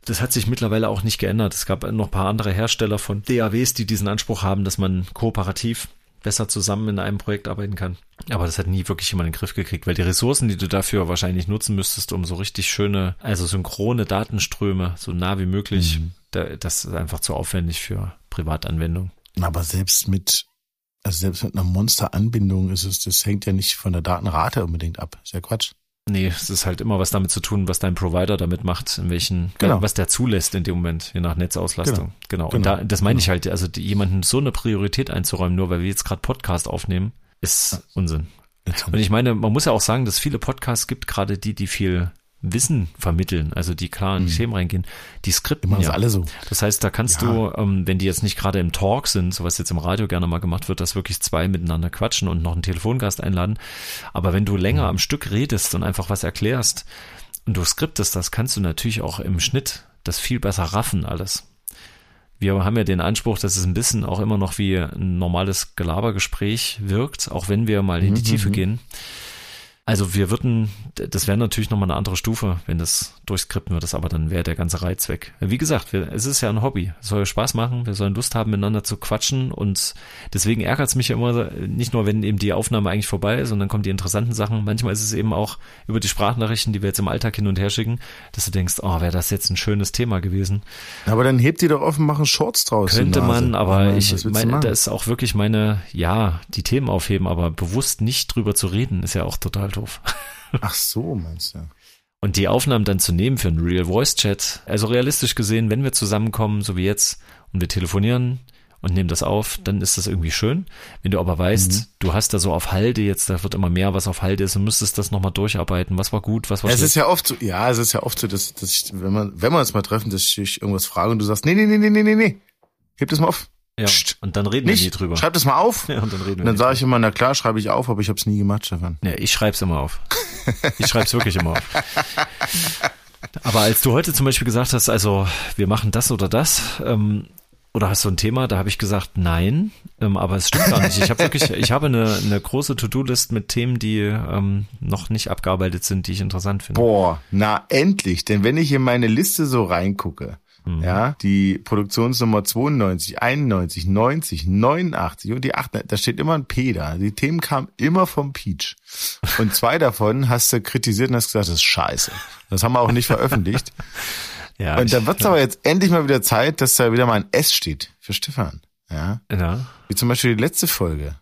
Speaker 2: Das hat sich mittlerweile auch nicht geändert. Es gab noch ein paar andere Hersteller von DAWs, die diesen Anspruch haben, dass man kooperativ besser zusammen in einem Projekt arbeiten kann. Aber das hat nie wirklich jemand in den Griff gekriegt, weil die Ressourcen, die du dafür wahrscheinlich nutzen müsstest, um so richtig schöne, also synchrone Datenströme so nah wie möglich, da, das ist einfach zu aufwendig für Privatanwendung.
Speaker 1: Aber selbst mit, also selbst mit einer Monsteranbindung ist es, das hängt ja nicht von der Datenrate unbedingt ab. Ist ja Quatsch.
Speaker 2: Nee, es ist halt immer was damit zu tun, was dein Provider damit macht, in welchen,
Speaker 1: Genau.
Speaker 2: was der zulässt in dem Moment, je nach Netzauslastung. Genau. Und
Speaker 1: Genau.
Speaker 2: da, das meine ich halt, also jemanden so eine Priorität einzuräumen, nur weil wir jetzt gerade Podcast aufnehmen, ist Unsinn. Und ich meine, man muss ja auch sagen, dass viele Podcasts gibt, gerade die, die viel Wissen vermitteln, also die klar in die Themen reingehen, die skripten
Speaker 1: Machen
Speaker 2: ja.
Speaker 1: alle so.
Speaker 2: Das heißt, da kannst
Speaker 1: Ja.
Speaker 2: du, ähm, wenn die jetzt nicht gerade im Talk sind, so was jetzt im Radio gerne mal gemacht wird, dass wirklich zwei miteinander quatschen und noch einen Telefongast einladen. Aber wenn du länger am Stück redest und einfach was erklärst und du skriptest, das kannst du natürlich auch im Schnitt das viel besser raffen alles. Wir haben ja den Anspruch, dass es ein bisschen auch immer noch wie ein normales Gelabergespräch wirkt, auch wenn wir mal in die
Speaker 1: Mhm,
Speaker 2: Tiefe
Speaker 1: mhm.
Speaker 2: gehen. Also wir würden, das wäre natürlich nochmal eine andere Stufe, wenn das durchskripten das aber dann wäre der ganze Reiz weg. Wie gesagt, wir, es ist ja ein Hobby. Es soll ja Spaß machen, wir sollen Lust haben, miteinander zu quatschen und deswegen ärgert es mich ja immer, nicht nur, wenn eben die Aufnahme eigentlich vorbei ist und dann kommen die interessanten Sachen. Manchmal ist es eben auch über die Sprachnachrichten, die wir jetzt im Alltag hin und her schicken, dass du denkst, oh, wäre das jetzt ein schönes Thema gewesen.
Speaker 1: Aber dann hebt die doch und machen Shorts draus.
Speaker 2: Könnte man, aber ich
Speaker 1: was willst du
Speaker 2: meine,
Speaker 1: machen?
Speaker 2: da ist auch wirklich meine, ja, die Themen aufheben, aber bewusst nicht drüber zu reden, ist ja auch total doof.
Speaker 1: Ach so, meinst du?
Speaker 2: Und die Aufnahmen dann zu nehmen für einen Real Voice Chat, also realistisch gesehen, wenn wir zusammenkommen, so wie jetzt, und wir telefonieren und nehmen das auf, dann ist das irgendwie schön. Wenn du aber weißt,
Speaker 1: Mhm.
Speaker 2: du hast da so auf Halde jetzt, da wird immer mehr, was auf Halde ist und müsstest das nochmal durcharbeiten. Was war gut, was war
Speaker 1: Es
Speaker 2: schlecht.
Speaker 1: ist ja oft so, ja, es ist ja oft so, dass, dass ich, wenn man, wenn wir uns mal treffen, dass ich irgendwas frage und du sagst, nee, nee, nee, nee, nee, nee, nee, heb das mal auf.
Speaker 2: Ja,
Speaker 1: Psst.
Speaker 2: und dann reden wir nie
Speaker 1: Nicht,
Speaker 2: drüber.
Speaker 1: schreib das mal auf.
Speaker 2: Ja, und dann reden wir
Speaker 1: Und dann sage ich immer, na klar, schreibe ich auf, aber ich habe es nie gemacht, Stefan.
Speaker 2: Ja, ich schreib's immer auf. Ich schreib's wirklich immer auf. Aber als du heute zum Beispiel gesagt hast, also wir machen das oder das, ähm, oder hast du ein Thema? Da habe ich gesagt, nein, ähm, aber es stimmt gar nicht. Ich habe wirklich, ich habe eine, eine große To-Do-List mit Themen, die ähm, noch nicht abgearbeitet sind, die ich interessant finde.
Speaker 1: Boah, na endlich, denn wenn ich in meine Liste so reingucke,
Speaker 2: Mhm.
Speaker 1: ja, die Produktionsnummer 92, 91, 90, 89 und die 8, da steht immer ein P da. Die Themen kamen immer vom Peach. Und zwei davon hast du kritisiert und hast gesagt, das ist scheiße. Das haben wir auch nicht veröffentlicht.
Speaker 2: Ja,
Speaker 1: und
Speaker 2: ich-
Speaker 1: dann wird es aber jetzt endlich mal wieder Zeit, dass da wieder mal ein S steht für Stefan. Ja.
Speaker 2: Ja.
Speaker 1: Wie zum Beispiel die letzte Folge.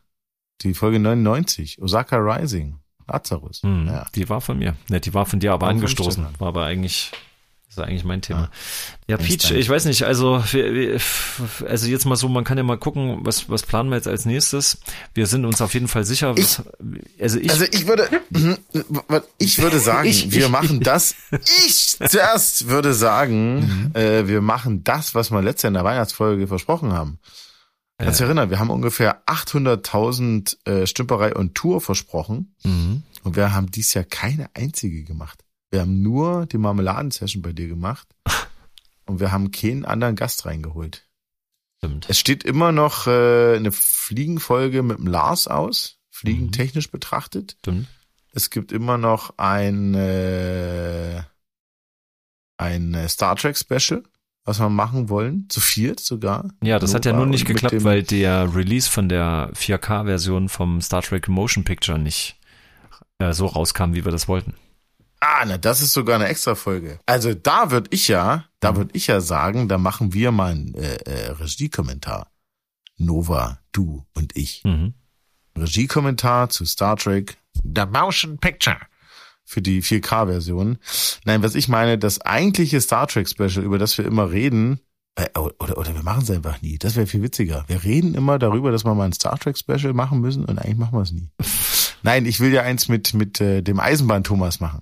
Speaker 1: Die Folge 99, Osaka Rising, Lazarus.
Speaker 2: Hm,
Speaker 1: Ja.
Speaker 2: Die war von mir. Ne, die war von dir aber
Speaker 1: War
Speaker 2: angestoßen. War aber eigentlich, ist eigentlich mein Thema. Ja,
Speaker 1: Ganz
Speaker 2: Peach, ich weiß nicht, also, also jetzt mal so, man kann ja mal gucken, was, was planen wir jetzt als nächstes. Wir sind uns auf jeden Fall sicher, was, also ich,
Speaker 1: Also ich würde, ich würde sagen,
Speaker 2: Ich-
Speaker 1: wir
Speaker 2: ich-
Speaker 1: machen das. Ich zuerst würde sagen, äh, wir machen das, was wir letztes Jahr in der Weihnachtsfolge versprochen haben. Kannst du dich erinnern, wir haben ungefähr 800.000 äh, Stümperei und Tour versprochen
Speaker 2: Mhm.
Speaker 1: und wir haben dies Jahr keine einzige gemacht. Wir haben nur die Marmeladensession bei dir gemacht und wir haben keinen anderen Gast reingeholt.
Speaker 2: Stimmt.
Speaker 1: Es steht immer noch äh, eine Fliegenfolge mit dem Lars aus, fliegentechnisch betrachtet.
Speaker 2: Stimmt.
Speaker 1: Es gibt immer noch ein, äh, ein äh, Star Trek Special, was wir machen wollen, zu viert sogar.
Speaker 2: Ja, das hat ja
Speaker 1: Nova
Speaker 2: nun nicht
Speaker 1: und mit
Speaker 2: geklappt, weil der Release von der 4K-Version vom Star Trek Motion Picture nicht äh, so rauskam, wie wir das wollten.
Speaker 1: Ah, na, das ist sogar eine extra Folge. Also da würde ich ja,
Speaker 2: Mhm.
Speaker 1: da würde ich ja sagen, da machen wir mal einen äh, äh, Regiekommentar. Nova, du und ich.
Speaker 2: Mhm.
Speaker 1: Regiekommentar zu Star Trek The Motion Picture für die 4K-Version. Nein, was ich meine, das eigentliche Star Trek Special, über das wir immer reden, äh, oder, oder wir machen es einfach nie. Das wäre viel witziger. Wir reden immer darüber, dass wir mal ein Star Trek Special machen müssen und eigentlich machen wir es nie. Nein, ich will ja eins mit mit äh, dem Eisenbahn Thomas machen.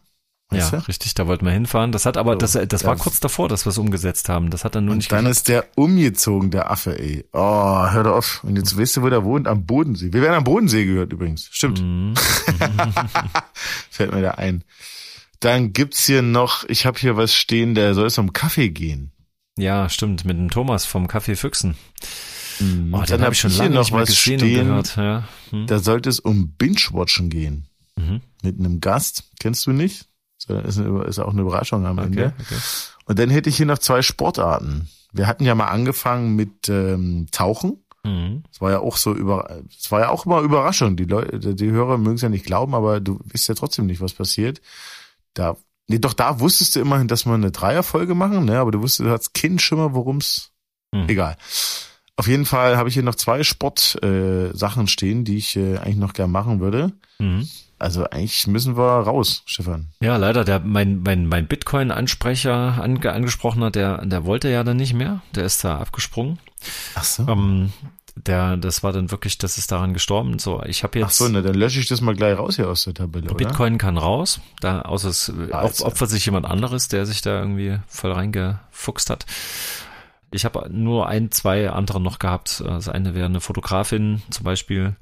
Speaker 1: Weißt
Speaker 2: ja,
Speaker 1: du?
Speaker 2: richtig, da wollten wir hinfahren. Das hat aber,
Speaker 1: So,
Speaker 2: das, das war kurz davor, dass wir es umgesetzt haben. Das hat dann nur
Speaker 1: Und
Speaker 2: nicht
Speaker 1: dann ist der umgezogen, der Affe, ey. Oh, hör doch auf. Und jetzt weißt du, wo der wohnt? Am Bodensee. Wir werden am Bodensee gehört übrigens. Stimmt.
Speaker 2: Mhm.
Speaker 1: Fällt mir da ein. Dann gibt's hier noch, ich habe hier was stehen, der soll es um Kaffee gehen.
Speaker 2: Ja, stimmt, mit dem Thomas vom Café Füchsen. Oh, den
Speaker 1: dann
Speaker 2: habe
Speaker 1: hab
Speaker 2: ich schon lange
Speaker 1: noch was
Speaker 2: gesehen
Speaker 1: stehen.
Speaker 2: Ja. Hm.
Speaker 1: Da sollte es um Binge-Watchen gehen.
Speaker 2: Mhm.
Speaker 1: Mit einem Gast. Kennst du nicht? So, Ist, eine, ist auch eine Überraschung am
Speaker 2: Okay,
Speaker 1: Ende.
Speaker 2: okay.
Speaker 1: Und dann hätte ich hier noch zwei Sportarten. Wir hatten ja mal angefangen mit ähm, Tauchen.
Speaker 2: Mhm.
Speaker 1: Es war ja auch so über, es war ja auch immer Überraschung. Die Leute, die Hörer mögen es ja nicht glauben, aber du weißt ja trotzdem nicht, was passiert. Da, nee, doch da wusstest du immerhin, dass wir eine Dreierfolge machen, ne, aber du wusstest, du hattest keinen Schimmer, worum's,
Speaker 2: Mhm.
Speaker 1: egal. Auf jeden Fall habe ich hier noch zwei Sport äh, Sachen stehen, die ich äh, eigentlich noch gern machen würde.
Speaker 2: Mhm.
Speaker 1: Also eigentlich müssen wir raus, Stefan.
Speaker 2: Ja, leider, der, mein, mein, mein Bitcoin-Ansprecher ange, angesprochener, der, der wollte ja dann nicht mehr. Der ist da abgesprungen.
Speaker 1: Ach so.
Speaker 2: Ähm, der, das war dann wirklich, das ist daran gestorben. So, ich habe jetzt.
Speaker 1: Ach so, ne, dann lösche ich das mal gleich raus hier aus der Tabelle, oder?
Speaker 2: Bitcoin kann raus, da außer es äh, op- opfert sich jemand anderes, der sich da irgendwie voll reingefuchst hat. Ich habe nur ein, zwei andere noch gehabt. Das eine wäre eine Fotografin zum Beispiel.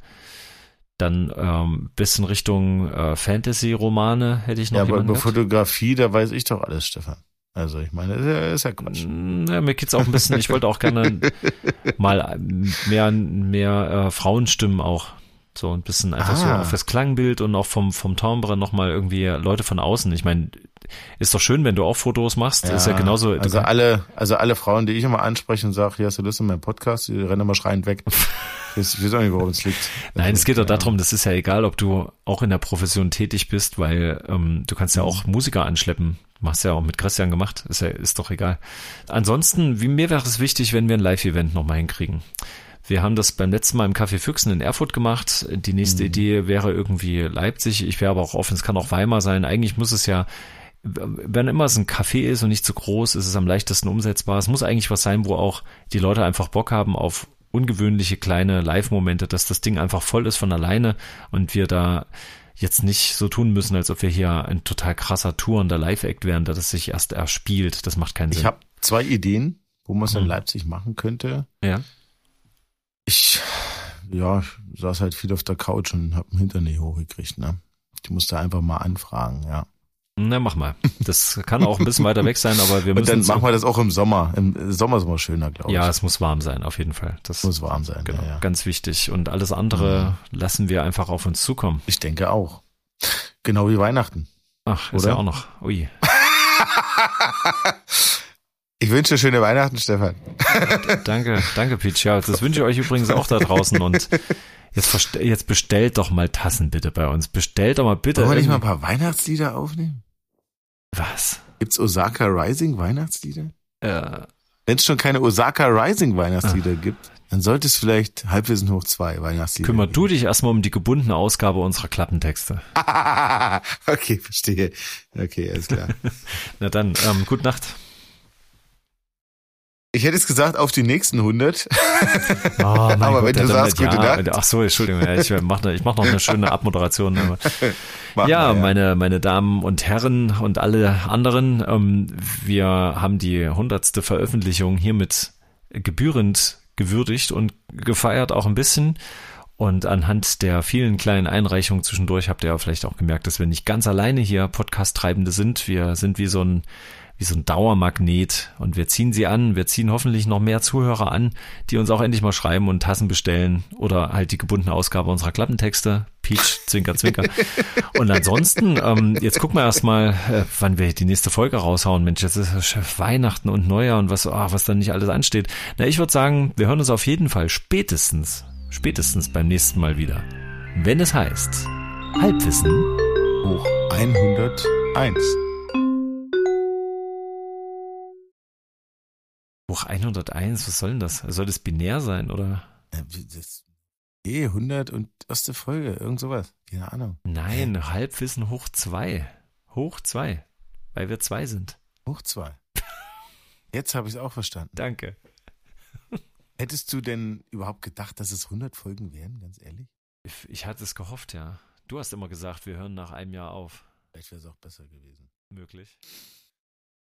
Speaker 2: Dann ähm, bisschen Richtung äh, Fantasy-Romane hätte ich noch
Speaker 1: Ja, aber über. Fotografie, da weiß ich doch alles, Stefan. Also ich meine, das ist ja, Quatsch.
Speaker 2: Mm, Ja, mir geht's auch ein bisschen, ich wollte auch gerne mal mehr, mehr äh, Frauenstimmen auch. So ein bisschen einfach so
Speaker 1: Ah.
Speaker 2: auf das Klangbild und auch vom, vom Timbre nochmal irgendwie Leute von außen. Ich meine, ist doch schön, wenn du auch Fotos machst. ist ja genauso.
Speaker 1: Also alle, also alle Frauen, die ich immer anspreche und sage, hier hast du Lust in meinem Podcast, die rennen immer schreiend weg. Ich weiß, auch nicht, worum es liegt.
Speaker 2: Nein, es geht doch
Speaker 1: Ja.
Speaker 2: darum, das ist ja egal, ob du auch in der Profession tätig bist, weil ähm, du kannst ja auch Musiker anschleppen. Machst ja auch mit Christian gemacht. Ist ja, ist doch egal. Ansonsten, wie mir wäre es wichtig, wenn wir ein Live-Event nochmal hinkriegen. Wir haben das beim letzten Mal im Café Füchsen in Erfurt gemacht. Die nächste
Speaker 1: Mhm.
Speaker 2: Idee wäre irgendwie Leipzig. Ich wäre aber auch offen, es kann auch Weimar sein. Eigentlich muss es ja, wenn immer es ein Café ist und nicht zu groß, ist es am leichtesten umsetzbar. Es muss eigentlich was sein, wo auch die Leute einfach Bock haben auf ungewöhnliche kleine Live-Momente, dass das Ding einfach voll ist von alleine und wir da jetzt nicht so tun müssen, als ob wir hier ein total krasser tourender Live-Act wären, da das sich erst erspielt. Das macht keinen Sinn.
Speaker 1: Ich habe zwei Ideen, wo man es in
Speaker 2: Hm.
Speaker 1: Leipzig machen könnte.
Speaker 2: ja.
Speaker 1: Ich, ja, ich saß halt viel auf der Couch und hab den Hintern nicht hochgekriegt, ne? Ich musste einfach mal anfragen, ja.
Speaker 2: Na, mach mal. Das kann auch ein bisschen weiter weg sein, aber wir
Speaker 1: Und
Speaker 2: müssen.
Speaker 1: dann
Speaker 2: so-
Speaker 1: machen wir das auch im Sommer. Im Sommer ist immer schöner, glaube ich.
Speaker 2: ja, es muss warm sein, auf jeden Fall. Das
Speaker 1: muss warm sein.
Speaker 2: genau,
Speaker 1: Ja, ja.
Speaker 2: ganz wichtig. Und alles andere lassen wir einfach auf uns zukommen.
Speaker 1: Ich denke auch. Genau wie Weihnachten.
Speaker 2: Ach, ist
Speaker 1: Oder?
Speaker 2: ja auch noch. Ui.
Speaker 1: Ich wünsche schöne Weihnachten, Stefan.
Speaker 2: Danke, danke, Peach. Ja, das wünsche ich euch übrigens auch da draußen. Und jetzt, jetzt bestellt doch mal Tassen bitte bei uns. Bestellt doch mal bitte.
Speaker 1: Wollen wir nicht mal ein paar Weihnachtslieder aufnehmen?
Speaker 2: Was?
Speaker 1: Gibt's Osaka Rising Weihnachtslieder?
Speaker 2: Äh,
Speaker 1: Wenn es schon keine Osaka Rising Weihnachtslieder gibt, dann sollte es vielleicht Halbwissen hoch zwei Weihnachtslieder
Speaker 2: kümmer du dich erstmal um die gebundene Ausgabe unserer Klappentexte.
Speaker 1: okay, verstehe. Okay, alles klar.
Speaker 2: Na dann, ähm, gute Nacht.
Speaker 1: Ich hätte es gesagt, auf die nächsten 100.
Speaker 2: Oh,
Speaker 1: Aber wenn du sagst, gute
Speaker 2: ja,
Speaker 1: Nacht.
Speaker 2: Ach so, Entschuldigung, ja, ich mache ich mach noch eine schöne Abmoderation. Ja,
Speaker 1: mal,
Speaker 2: meine, meine Damen und Herren und alle anderen, ähm, wir haben die hundertste Veröffentlichung hiermit gebührend gewürdigt und gefeiert auch ein bisschen. Und anhand der vielen kleinen Einreichungen zwischendurch habt ihr ja vielleicht auch gemerkt, dass wir nicht ganz alleine hier Podcast-Treibende sind. Wir sind wie so ein wie so ein Dauermagnet und wir ziehen sie an. Wir ziehen hoffentlich noch mehr Zuhörer an, die uns auch endlich mal schreiben und Tassen bestellen oder halt die gebundene Ausgabe unserer Klappentexte. Peach, Zwinker, Zwinker. Und ansonsten, ähm, jetzt gucken wir erstmal, äh, wann wir die nächste Folge raushauen. Mensch, jetzt ist es Weihnachten und Neujahr und was, ah, was dann nicht alles ansteht. Na, ich würde sagen, wir hören uns auf jeden Fall spätestens, spätestens beim nächsten Mal wieder. Wenn es heißt, Halbwissen
Speaker 1: Hoch 101.
Speaker 2: Hoch 101, was soll denn das? Soll das binär sein oder?
Speaker 1: Äh, Das, eh, 100 und erste Folge, irgend sowas. Keine Ahnung.
Speaker 2: Nein, Halbwissen hoch zwei. Hoch zwei. Weil wir zwei sind.
Speaker 1: Hoch zwei. Jetzt habe ich es auch verstanden.
Speaker 2: Danke.
Speaker 1: Hättest du denn überhaupt gedacht, dass es 100 Folgen wären, ganz ehrlich?
Speaker 2: Ich, ich hatte es gehofft, ja. Du hast immer gesagt, wir hören nach einem Jahr auf.
Speaker 1: Vielleicht wäre es auch besser gewesen.
Speaker 2: Möglich.